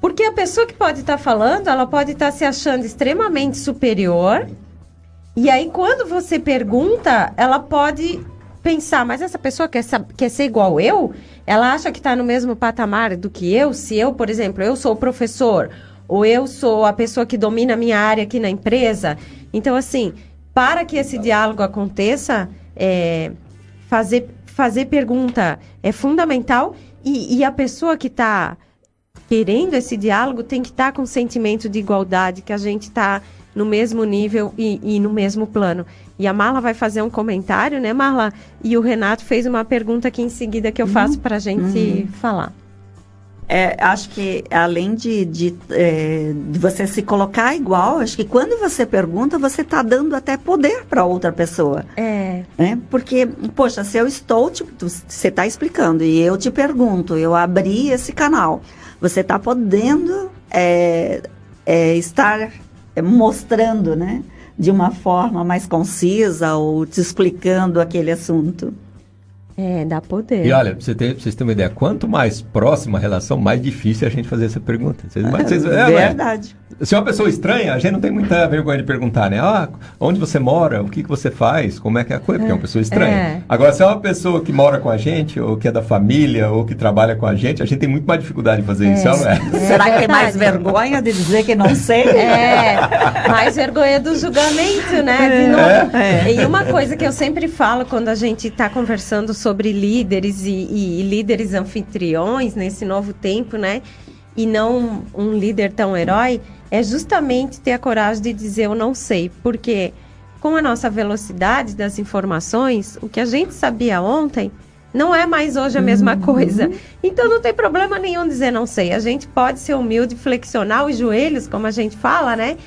Porque a pessoa que pode estar tá falando, ela pode estar tá se achando extremamente superior. E aí, quando você pergunta, ela pode pensar, mas essa pessoa quer, quer ser igual eu? Ela acha que está no mesmo patamar do que eu? Se eu, por exemplo, eu sou o professor, ou eu sou a pessoa que domina a minha área aqui na empresa. Então, assim, para que esse diálogo aconteça, é, fazer, fazer pergunta é fundamental e, e a pessoa que está querendo esse diálogo tem que estar tá com sentimento de igualdade, que a gente está no mesmo nível e, e, no mesmo plano. E a Marla vai fazer um comentário, né, Marla? E o Renato fez uma pergunta aqui em seguida que eu faço uhum. para a gente uhum. falar. É, acho que além de, de, é, de, você se colocar igual, acho que quando você pergunta, você está dando até poder para outra pessoa. É. Né? Porque, poxa, se eu estou, tipo, você está explicando e eu te pergunto, eu abri esse canal, você está podendo é, é, estar mostrando, né? De uma forma mais concisa ou te explicando aquele assunto. É, dá poder. E olha, pra, você ter, pra vocês terem uma ideia, quanto mais próxima a relação, mais difícil é a gente fazer essa pergunta. Vocês, é, vocês, é, verdade. Se é uma pessoa estranha, a gente não tem muita vergonha de perguntar, né? Ah, onde você mora? O que, que você faz? Como é que é a coisa? Porque é uma pessoa estranha. É. Agora, se é uma pessoa que mora com a gente, ou que é da família, ou que trabalha com a gente, a gente tem muito mais dificuldade de fazer é. isso, não é? Será que tem mais vergonha de dizer que não sei? É, mais vergonha do julgamento, né? Não... É. E uma coisa que eu sempre falo quando a gente está conversando sobre sobre líderes e, e, e líderes anfitriões nesse novo tempo, né? E não um líder tão herói, é justamente ter a coragem de dizer eu não sei, porque com a nossa velocidade das informações, o que a gente sabia ontem não é mais hoje a mesma uhum. coisa. Então não tem problema nenhum dizer não sei. A gente pode ser humilde, flexionar os joelhos, como a gente fala, né?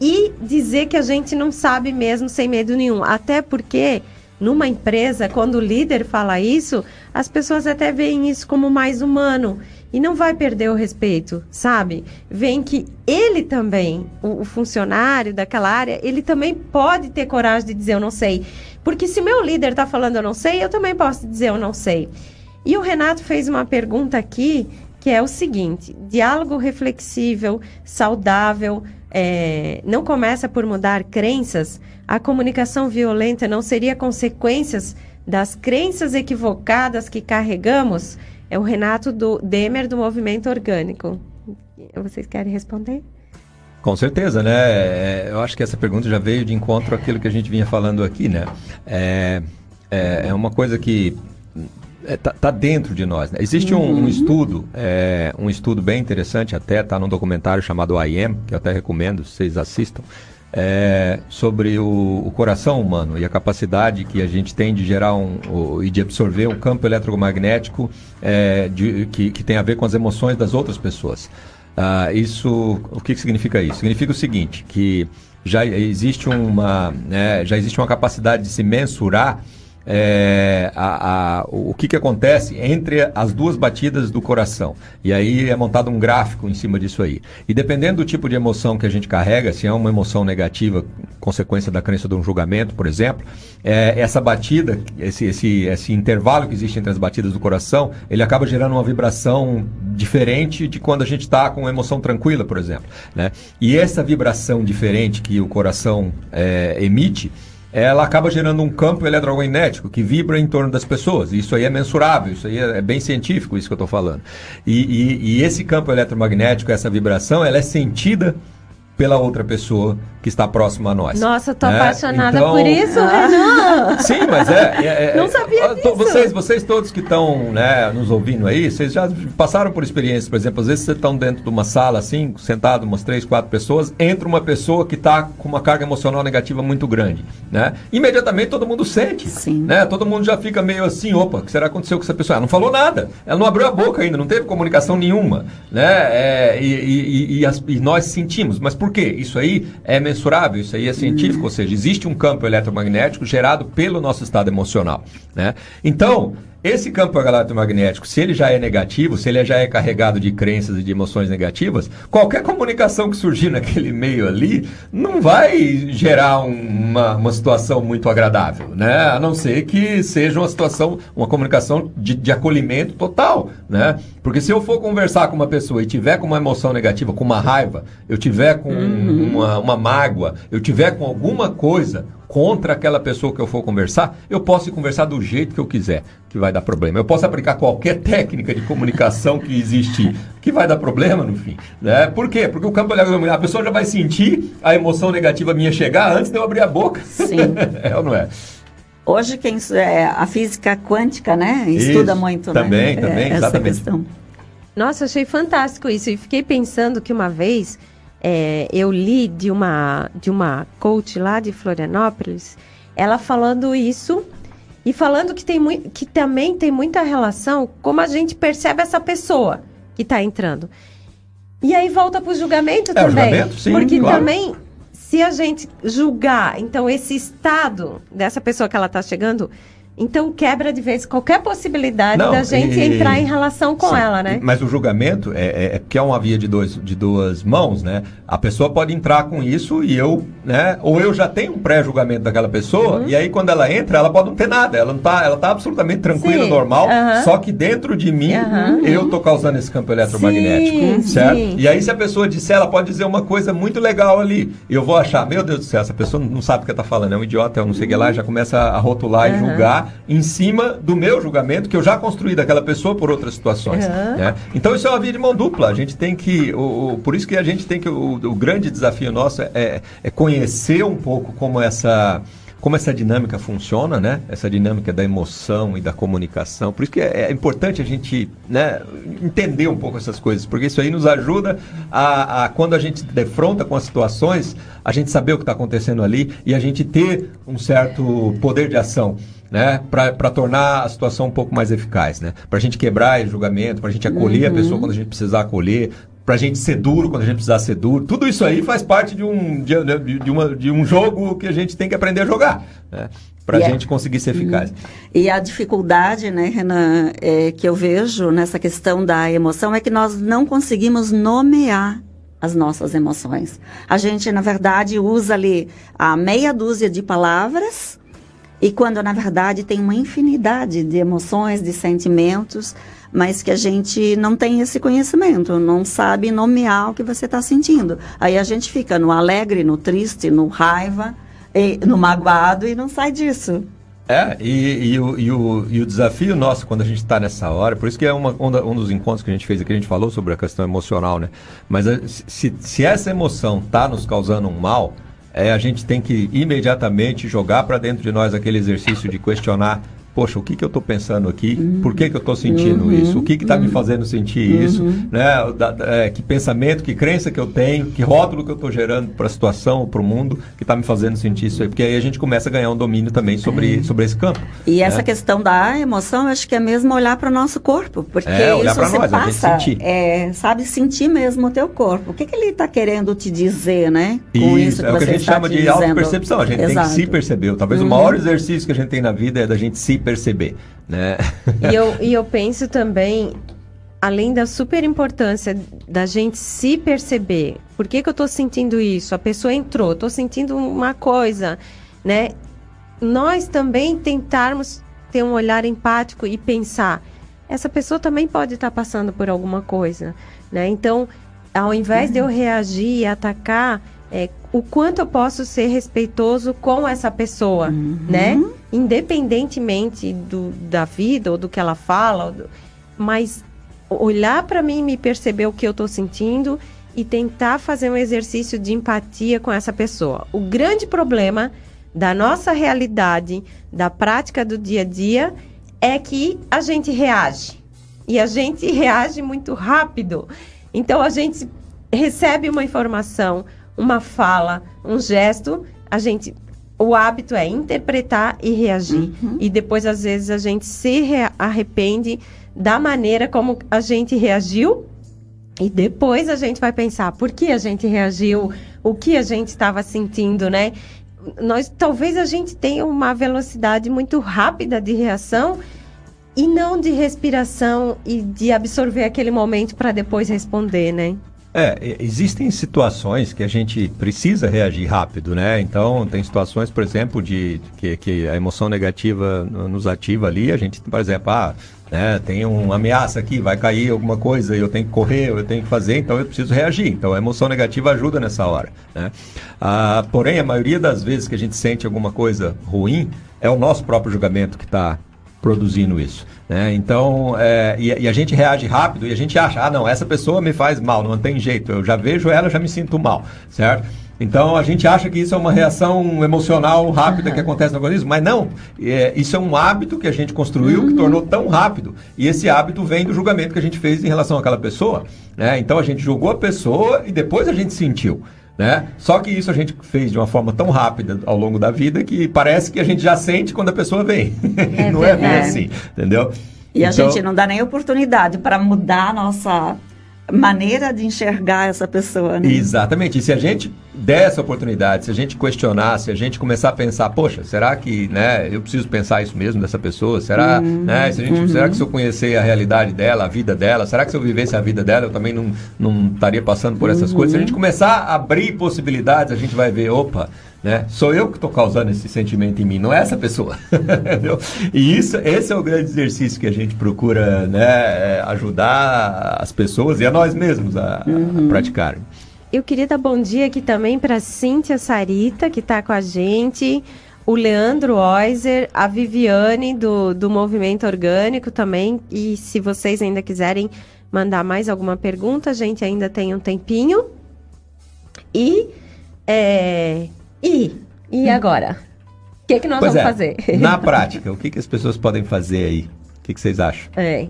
E dizer que a gente não sabe mesmo sem medo nenhum. Até porque numa empresa, quando o líder fala isso, as pessoas até veem isso como mais humano e não vai perder o respeito, sabe? Vem que ele também, o, o, funcionário daquela área, ele também pode ter coragem de dizer eu não sei. Porque se meu líder está falando eu não sei, eu também posso dizer eu não sei. E o Renato fez uma pergunta aqui que é o seguinte: diálogo reflexível, saudável, é, não começa por mudar crenças, a comunicação violenta não seria consequências das crenças equivocadas que carregamos? É o Renato do Demer do Movimento Orgânico. Vocês querem responder? Com certeza, né? É, eu acho que essa pergunta já veio de encontro àquilo que a gente vinha falando aqui, né? É, é, é uma coisa que está é, tá dentro de nós. Né? Existe um, um uhum. estudo, é, um estudo bem interessante, até está num documentário chamado I Am, que eu até recomendo, vocês assistam, é, sobre o, o, coração humano e a capacidade que a gente tem de gerar um, o, e de absorver um campo eletromagnético é, de, que, que tem a ver com as emoções das outras pessoas. Uh, isso, o que, que significa isso? Significa o seguinte, que já existe uma, né, já existe uma capacidade de se mensurar é, a, a, o que, que acontece entre as duas batidas do coração. E aí é montado um gráfico em cima disso aí. E dependendo do tipo de emoção que a gente carrega, se é uma emoção negativa, consequência da crença de um julgamento, por exemplo, é, essa batida, esse, esse, esse intervalo que existe entre as batidas do coração, ele acaba gerando uma vibração diferente de quando a gente está com uma emoção tranquila, por exemplo. Né? E essa vibração diferente que o coração é, emite, ela acaba gerando um campo eletromagnético que vibra em torno das pessoas. Isso aí é mensurável, isso aí é, é bem científico, isso que eu estou falando. E, e, e, esse campo eletromagnético, essa vibração, ela é sentida pela outra pessoa que está próximo a nós. Nossa, eu tô né? apaixonada então... por isso. Renan. Sim, mas é. é, é Não sabia disso. Vocês, vocês todos que estão né, nos ouvindo aí, vocês já passaram por experiências, por exemplo, às vezes vocês estão dentro de uma sala assim, sentado umas três, quatro pessoas, entra uma pessoa que está com uma carga emocional negativa muito grande, né? Imediatamente todo mundo sente, Sim. né? Todo mundo já fica meio assim, opa, o que será que aconteceu com essa pessoa? Ela não falou nada, ela não abriu a boca ainda, não teve comunicação nenhuma, né? É, e, e, e, as, e nós sentimos, mas por quê? Isso aí é mensurável, isso aí é científico, ou seja, existe um campo eletromagnético gerado pelo nosso estado emocional. Né? Então, esse campo eletromagnético, se ele já é negativo, se ele já é carregado de crenças e de emoções negativas, qualquer comunicação que surgir naquele meio ali não vai gerar uma, uma situação muito agradável, né? A não ser que seja uma situação, uma comunicação de, de acolhimento total, né? Porque se eu for conversar com uma pessoa e tiver com uma emoção negativa, com uma raiva, eu tiver com uhum. uma, uma mágoa, eu tiver com alguma coisa contra aquela pessoa que eu for conversar, eu posso conversar do jeito que eu quiser, que vai dar problema. Eu posso aplicar qualquer técnica de comunicação que existir, que vai dar problema no fim. Né? Por quê? Porque o campo eletromagnético, a pessoa já vai sentir a emoção negativa minha chegar antes de eu abrir a boca. Sim. é ou não é? Hoje quem é, a física quântica, né, estuda isso, muito, também, né? Também, é, exatamente. Questão. Nossa, achei fantástico isso. E fiquei pensando que uma vez é, eu li de uma, de uma coach lá de Florianópolis, ela falando isso e falando que, tem que também tem muita relação como a gente percebe essa pessoa que está entrando. E aí volta para o julgamento é, também. Julgamento, sim, porque claro. também, se a gente julgar, então, esse estado dessa pessoa que ela está chegando, então quebra de vez qualquer possibilidade Não, da gente e, entrar em relação com sim, ela, né? Mas o julgamento é, é, é porque é uma via de, dois, de duas mãos, né? A pessoa pode entrar com isso e eu, né? Ou eu já tenho um pré-julgamento daquela pessoa uhum. e aí quando ela entra, ela pode não ter nada. Ela não tá, ela tá absolutamente tranquila, sim, normal. Uhum. Só que dentro de mim uhum. eu tô causando esse campo eletromagnético, sim, certo? E aí se a pessoa disser, ela pode dizer uma coisa muito legal ali. Eu vou achar, meu Deus do céu, essa pessoa não sabe o que tá falando, é um idiota, é um não sei o que lá, já começa a rotular e julgar em cima do meu julgamento que eu já construí daquela pessoa por outras situações. Uhum. Né? Então isso é uma via de mão dupla. A gente tem que, o, o por isso que a gente tem que, o, o grande desafio nosso é, é conhecer um pouco como essa como essa dinâmica funciona, né? Essa dinâmica da emoção e da comunicação. Por isso que é, é, importante a gente né, entender um pouco essas coisas, porque isso aí nos ajuda a, a, quando a gente defronta com as situações, a gente saber o que está acontecendo ali e a gente ter um certo poder de ação né, para tornar a situação um pouco mais eficaz, né? Para a gente quebrar o julgamento, para a gente acolher uhum. a pessoa quando a gente precisar acolher, para a gente ser duro quando a gente precisar ser duro. Tudo isso aí faz parte de um, de, de, de, uma, de um jogo que a gente tem que aprender a jogar, né? para a gente conseguir ser eficaz. Uhum. E a dificuldade, né, Renan, é, que eu vejo nessa questão da emoção é que nós não conseguimos nomear as nossas emoções. A gente, na verdade, usa ali a meia dúzia de palavras e quando, na verdade, tem uma infinidade de emoções, de sentimentos, mas que a gente não tem esse conhecimento, não sabe nomear o que você está sentindo. Aí a gente fica no alegre, no triste, no raiva, no magoado e não sai disso. É, e, e, o, e, o, e o desafio nosso quando a gente está nessa hora, por isso que é uma, um, dos encontros que a gente fez aqui, a gente falou sobre a questão emocional, né? Mas eh, se, se essa emoção está nos causando um mal, é, a gente tem que imediatamente jogar para dentro de nós aquele exercício de questionar poxa, o que, que eu estou pensando aqui? Uhum. Por que, que eu estou sentindo uhum. isso? O que está uhum. me fazendo sentir Uhum. isso? Né? Da, da, é, que pensamento, que crença que eu tenho, que rótulo que eu estou gerando para a situação, para o mundo, que está me fazendo sentir isso aí? Porque aí a gente começa a ganhar um domínio também sobre, sobre esse campo. E né? essa questão da emoção, eu acho que é mesmo olhar para o nosso corpo, porque É, olhar isso pra você nós, a gente passa, sentir. é, sabe, sentir mesmo o teu corpo. O que, que ele está querendo te dizer, né? Isso, é o que a gente chama de auto-percepção. A gente tem que Exato. se perceber. Talvez o maior exercício que a gente tem na vida é da gente se perceber. Né? E eu, e eu penso também, além da super importância da gente se perceber, por que, que eu tô sentindo isso? A pessoa entrou, tô sentindo uma coisa, né? Nós também tentarmos ter um olhar empático e pensar, essa pessoa também pode estar passando por alguma coisa, né? Então, ao invés de eu reagir e atacar, é, o quanto eu posso ser respeitoso com essa pessoa, né? Independentemente do, da vida ou do que ela fala, do- mas olhar para mim e me perceber o que eu estou sentindo e tentar fazer um exercício de empatia com essa pessoa. O grande problema da nossa realidade, da prática do dia a dia, é que a gente reage. E a gente reage muito rápido. Então a gente recebe uma informação, uma fala, um gesto, a gente o hábito é interpretar e reagir. E depois às vezes a gente se arrepende da maneira como a gente reagiu e depois a gente vai pensar por que a gente reagiu, o que a gente estava sentindo, né? Nós talvez a gente tenha uma velocidade muito rápida de reação e não de respiração e de absorver aquele momento para depois responder, né? É, existem situações que a gente precisa reagir rápido, né? Então, tem situações, por exemplo, de que, que a emoção negativa no- nos ativa ali. A gente, por exemplo, ah, né, tem uma ameaça aqui, vai cair alguma coisa, eu tenho que correr, eu tenho que fazer, então eu preciso reagir. Então, a emoção negativa ajuda nessa hora, né? Ah, porém, a maioria das vezes que a gente sente alguma coisa ruim, é o nosso próprio julgamento que está produzindo isso. Né? Então, é, e, e a gente reage rápido e a gente acha, ah, não, essa pessoa me faz mal, não tem jeito, eu já vejo ela, já me sinto mal, certo? Então a gente acha que isso é uma reação emocional rápida que acontece no organismo, mas não. É, isso é um hábito que a gente construiu que tornou tão rápido. E esse hábito vem do julgamento que a gente fez em relação àquela pessoa. Né? Então a gente julgou a pessoa e depois a gente sentiu. Né? Só que isso a gente fez de uma forma tão rápida ao longo da vida que parece que a gente já sente quando a pessoa vem. não é bem assim, entendeu? E a Então- gente não dá nem oportunidade para mudar a nossa maneira de enxergar essa pessoa, né? Exatamente. E se a gente der essa oportunidade, se a gente questionar, se a gente começar a pensar, poxa, será que, né, eu preciso pensar isso mesmo dessa pessoa? Será, né, se a gente, será que se eu conhecer a realidade dela, a vida dela, será que se eu vivesse a vida dela, eu também não, não estaria passando por essas coisas? Se a gente começar a abrir possibilidades, a gente vai ver, opa, né? Sou eu que estou causando esse sentimento em mim, não é essa pessoa. Entendeu? E isso, esse é o grande exercício que a gente procura né, é, ajudar as pessoas e a nós mesmos a, a praticarem. Eu queria dar bom dia aqui também para Cíntia Sarita, que está com a gente, o Leandro Oiser, a Viviane do, do Movimento Orgânico também. E se vocês ainda quiserem mandar mais alguma pergunta, a gente ainda tem um tempinho. E. É, e, e agora? O que, que nós Pois vamos é, fazer? na prática, o que, que as pessoas podem fazer aí? O que, que vocês acham? É.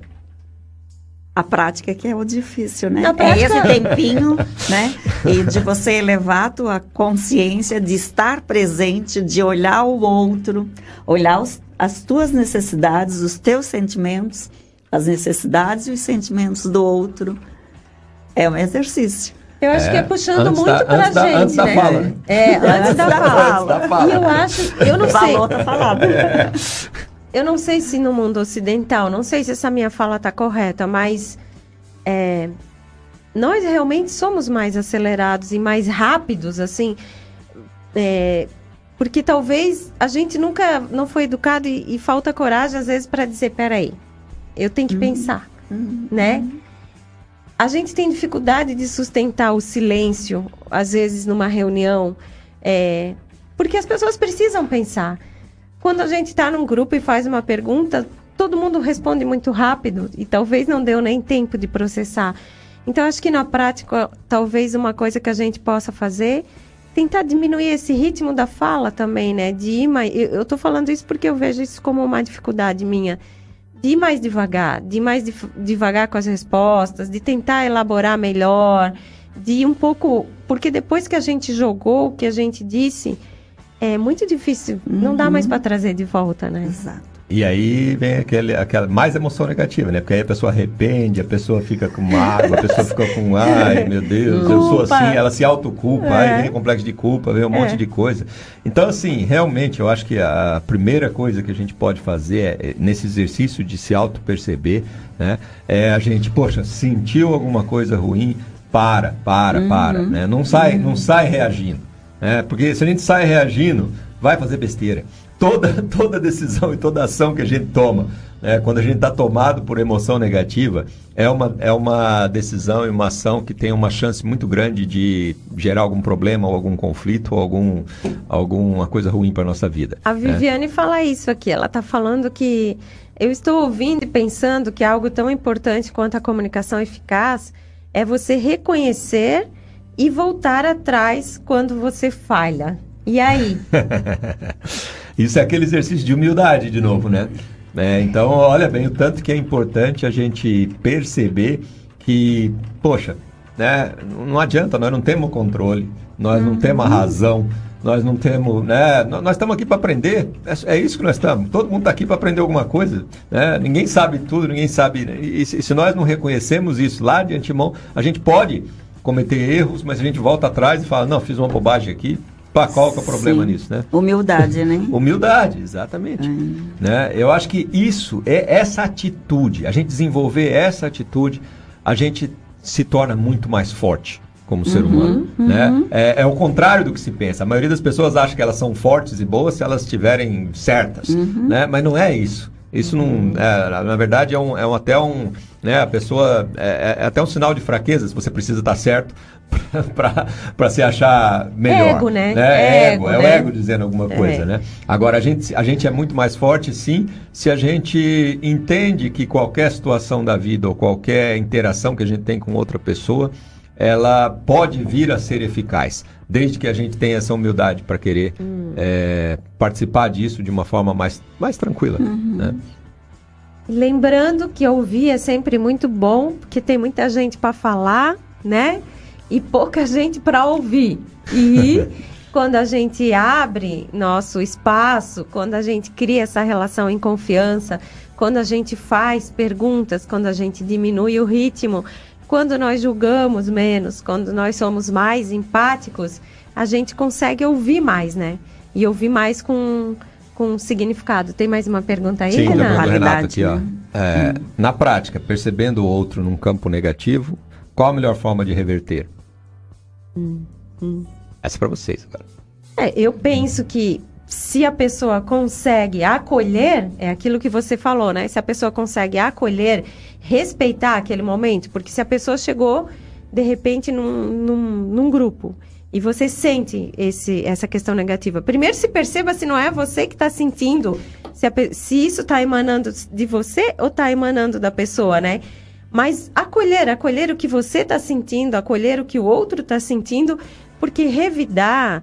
A prática que é o difícil, né? Prática- É esse tempinho, né? E de você elevar a tua consciência, de estar presente, de olhar o outro, olhar os- as tuas necessidades, os teus sentimentos, as necessidades e os sentimentos do outro. É um exercício. Eu acho É, que é puxando antes muito da- pra antes da- gente, antes da né? fala, né? É, antes da Antes da fala. fala. Da fala. E eu acho, eu não o sei. valor tá falado. Eu não sei se no mundo ocidental, não sei se essa minha fala está correta, mas é, nós realmente somos mais acelerados e mais rápidos, assim, é, porque talvez a gente nunca não foi educado e, e falta coragem às vezes para dizer, peraí, eu tenho que pensar, né? A gente tem dificuldade de sustentar o silêncio, às vezes numa reunião, é, porque as pessoas precisam pensar. Quando a gente está num grupo e faz uma pergunta, todo mundo responde muito rápido e talvez não deu nem tempo de processar. Então, acho que na prática, talvez uma coisa que a gente possa fazer tentar diminuir esse ritmo da fala também, né? De ir mais. Eu, tô falando isso porque eu vejo isso como uma dificuldade minha. De ir mais devagar, de ir mais devagar com as respostas, de tentar elaborar melhor, de ir um pouco. Porque depois que a gente jogou o que a gente disse, é muito difícil. Não dá mais para trazer de volta, né? Exato. E aí vem aquele, aquela mais emoção negativa, né? Porque aí a pessoa arrepende, a pessoa fica com mágoa, a pessoa fica com, ai meu Deus, eu sou Culpa. assim, ela se autoculpa, É. aí vem complexo de culpa, vem um monte É. de coisa. Então, assim, realmente eu acho que a primeira coisa que a gente pode fazer é, é, nesse exercício de se auto-perceber, né? É a gente, poxa, sentiu alguma coisa ruim, para, para, para, né? Não sai, não sai reagindo, né? Porque se a gente sai reagindo, vai fazer besteira. Toda, toda decisão e toda ação que a gente toma, né, quando a gente está tomado por emoção negativa, é uma, é uma decisão e uma ação que tem uma chance muito grande de gerar algum problema ou algum conflito ou algum, alguma coisa ruim para nossa vida. A né? Viviane fala isso aqui. Ela está falando que eu estou ouvindo e pensando que algo tão importante quanto a comunicação eficaz é você reconhecer e voltar atrás quando você falha. E aí? Isso é aquele exercício de humildade, de novo, né? É, então, olha bem, o tanto que é importante a gente perceber que, poxa, né, não adianta, nós não temos controle, nós não temos a razão, nós não temos, né, nó- nós estamos aqui para aprender, é, é isso que nós estamos, todo mundo está aqui para aprender alguma coisa, né, ninguém sabe tudo, ninguém sabe, e, se nós não reconhecemos isso lá de antemão, a gente pode cometer erros, mas a gente volta atrás e fala, não, fiz uma bobagem aqui, pá, qual que é o problema Sim. nisso, né? Humildade, né? Humildade, exatamente. Né? Eu acho que isso é essa atitude, a gente desenvolver essa atitude, a gente se torna muito mais forte como ser humano. Né? É, é o contrário do que se pensa. A maioria das pessoas acha que elas são fortes e boas se elas estiverem certas. Né? Mas não é isso. Isso não. é, na- na verdade, é, um, é um- até um. Né, a pessoa. É, é até um sinal de fraqueza se você precisa estar certo para se achar melhor. Ego, né? É Ego, é o né? ego dizendo alguma coisa, É. né? Agora, a gente, a gente é muito mais forte, sim, se a gente entende que qualquer situação da vida ou qualquer interação que a gente tem com outra pessoa, ela pode vir a ser eficaz, desde que a gente tenha essa humildade para querer é, participar disso de uma forma mais, mais tranquila. Né? Lembrando que ouvir é sempre muito bom, porque tem muita gente para falar, né? E pouca gente para ouvir. E quando a gente abre nosso espaço, quando a gente cria essa relação em confiança, quando a gente faz perguntas, quando a gente diminui o ritmo, quando nós julgamos menos, quando nós somos mais empáticos, a gente consegue ouvir mais, né? E ouvir mais com, com significado. Tem mais uma pergunta aí, Sim, tá Renato? vendo, Renato, Qualidade, aqui, ó. né? É, Na prática, percebendo o outro num campo negativo, qual a melhor forma de reverter? Essa é para vocês agora. É, eu penso que se a pessoa consegue acolher, é aquilo que você falou, né? Se a pessoa consegue acolher, respeitar aquele momento, porque se a pessoa chegou, de repente, num, num, num grupo e você sente esse, essa questão negativa, primeiro se perceba se não é você que está sentindo, se, a se isso está emanando de você ou está emanando da pessoa, né? Mas acolher, acolher o que você está sentindo, acolher o que o outro está sentindo, porque revidar,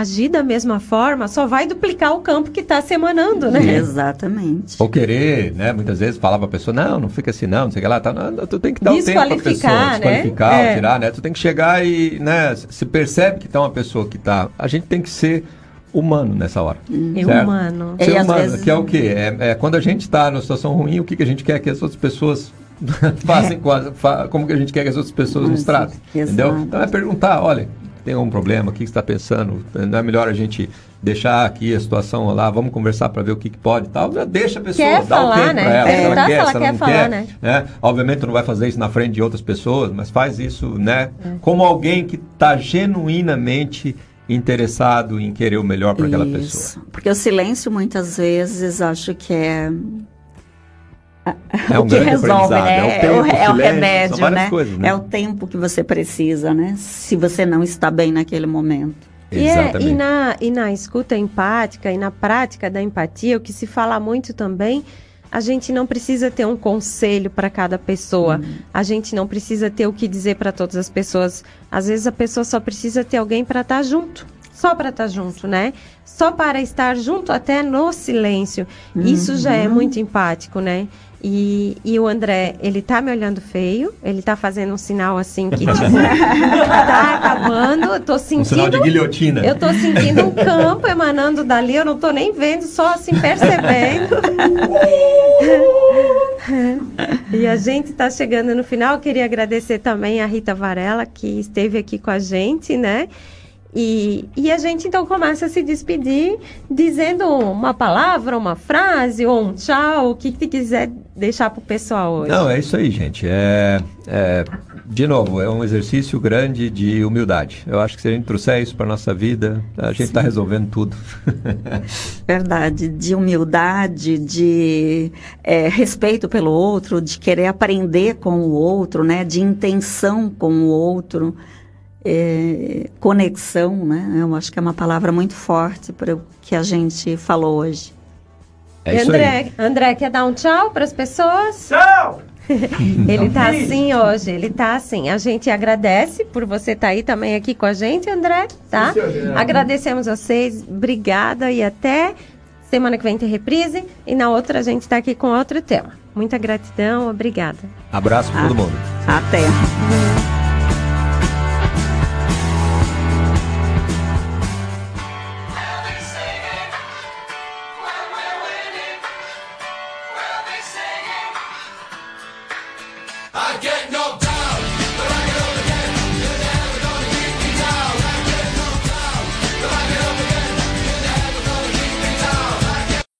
agir da mesma forma, só vai duplicar o campo que está se emanando, né? Exatamente. Ou querer, né? Muitas vezes falar pra pessoa, não, não fica assim, não, não sei o que lá. Tá, não, tu tem que dar um tempo pra pessoa, Desqualificar, né? desqualificar, É. tirar, né? Tu tem que chegar e, né? Se percebe que tá uma pessoa que tá. A gente tem que ser humano nessa hora. É certo? humano. É, Ser às humano, vezes- que é o quê? É, é quando a gente está numa situação ruim, o que, que a gente quer que as outras pessoas façam, com as- fa- como que a gente quer que as outras pessoas nos Isso, tratem, entendeu? Então é perguntar, olha, tem algum problema, o que que você está pensando? Não é melhor a gente deixar aqui a situação lá, vamos conversar para ver o que, que pode e tal? Deixa a pessoa, Quer dá o falar, tempo né? para ela, se ela Perguntar se quer, ela se ela quer não falar, quer, né? né? Obviamente não vai fazer isso na frente de outras pessoas, mas faz isso, né? É. Como alguém que está genuinamente interessado em querer o melhor para aquela pessoa. Porque o silêncio, muitas vezes, acho que é. É um o que resolve, né? é o É o, tempo, é o silêncio, são remédio, né? coisas, né? É o tempo que você precisa, né? Se você não está bem naquele momento. E, é- e na, e na escuta empática e na prática da empatia, o que se fala muito também a gente não precisa ter um conselho para cada pessoa. Uhum. A gente não precisa ter o que dizer para todas as pessoas. Às vezes a pessoa só precisa ter alguém para estar tá junto. Só para estar tá junto, né? Só para estar junto até no silêncio. Uhum. Isso já é muito empático, né? E, e o André, ele tá me olhando feio, ele tá fazendo um sinal assim que tipo, tá acabando, eu tô sentindo. Um sinal de guilhotina. Eu tô sentindo um campo emanando dali, eu não tô nem vendo, só assim percebendo. e a gente tá chegando no final, eu queria agradecer também a Rita Varela, que esteve aqui com a gente, né? E, e a gente então começa a se despedir dizendo uma palavra, uma frase ou um tchau, o que, que quiser deixar para o pessoal hoje. Não, é isso aí, gente. É, é, de novo, é um exercício grande de humildade. Eu acho que se a gente trouxer isso para nossa vida, a gente está resolvendo tudo. Verdade, de humildade, de é, respeito pelo outro, de querer aprender com o outro, né? De intenção com o outro é, conexão, né? Eu acho que é uma palavra muito forte para o que a gente falou hoje. É isso André, aí. André, quer dar um tchau para as pessoas? Tchau! ele tá assim hoje, ele tá assim. A gente agradece por você estar tá aí também aqui com a gente, André, tá? Sim, Agradecemos vocês, obrigada e até semana que vem tem reprise e na outra a gente está aqui com outro tema. Muita gratidão, obrigada. Abraço para todo mundo. Até.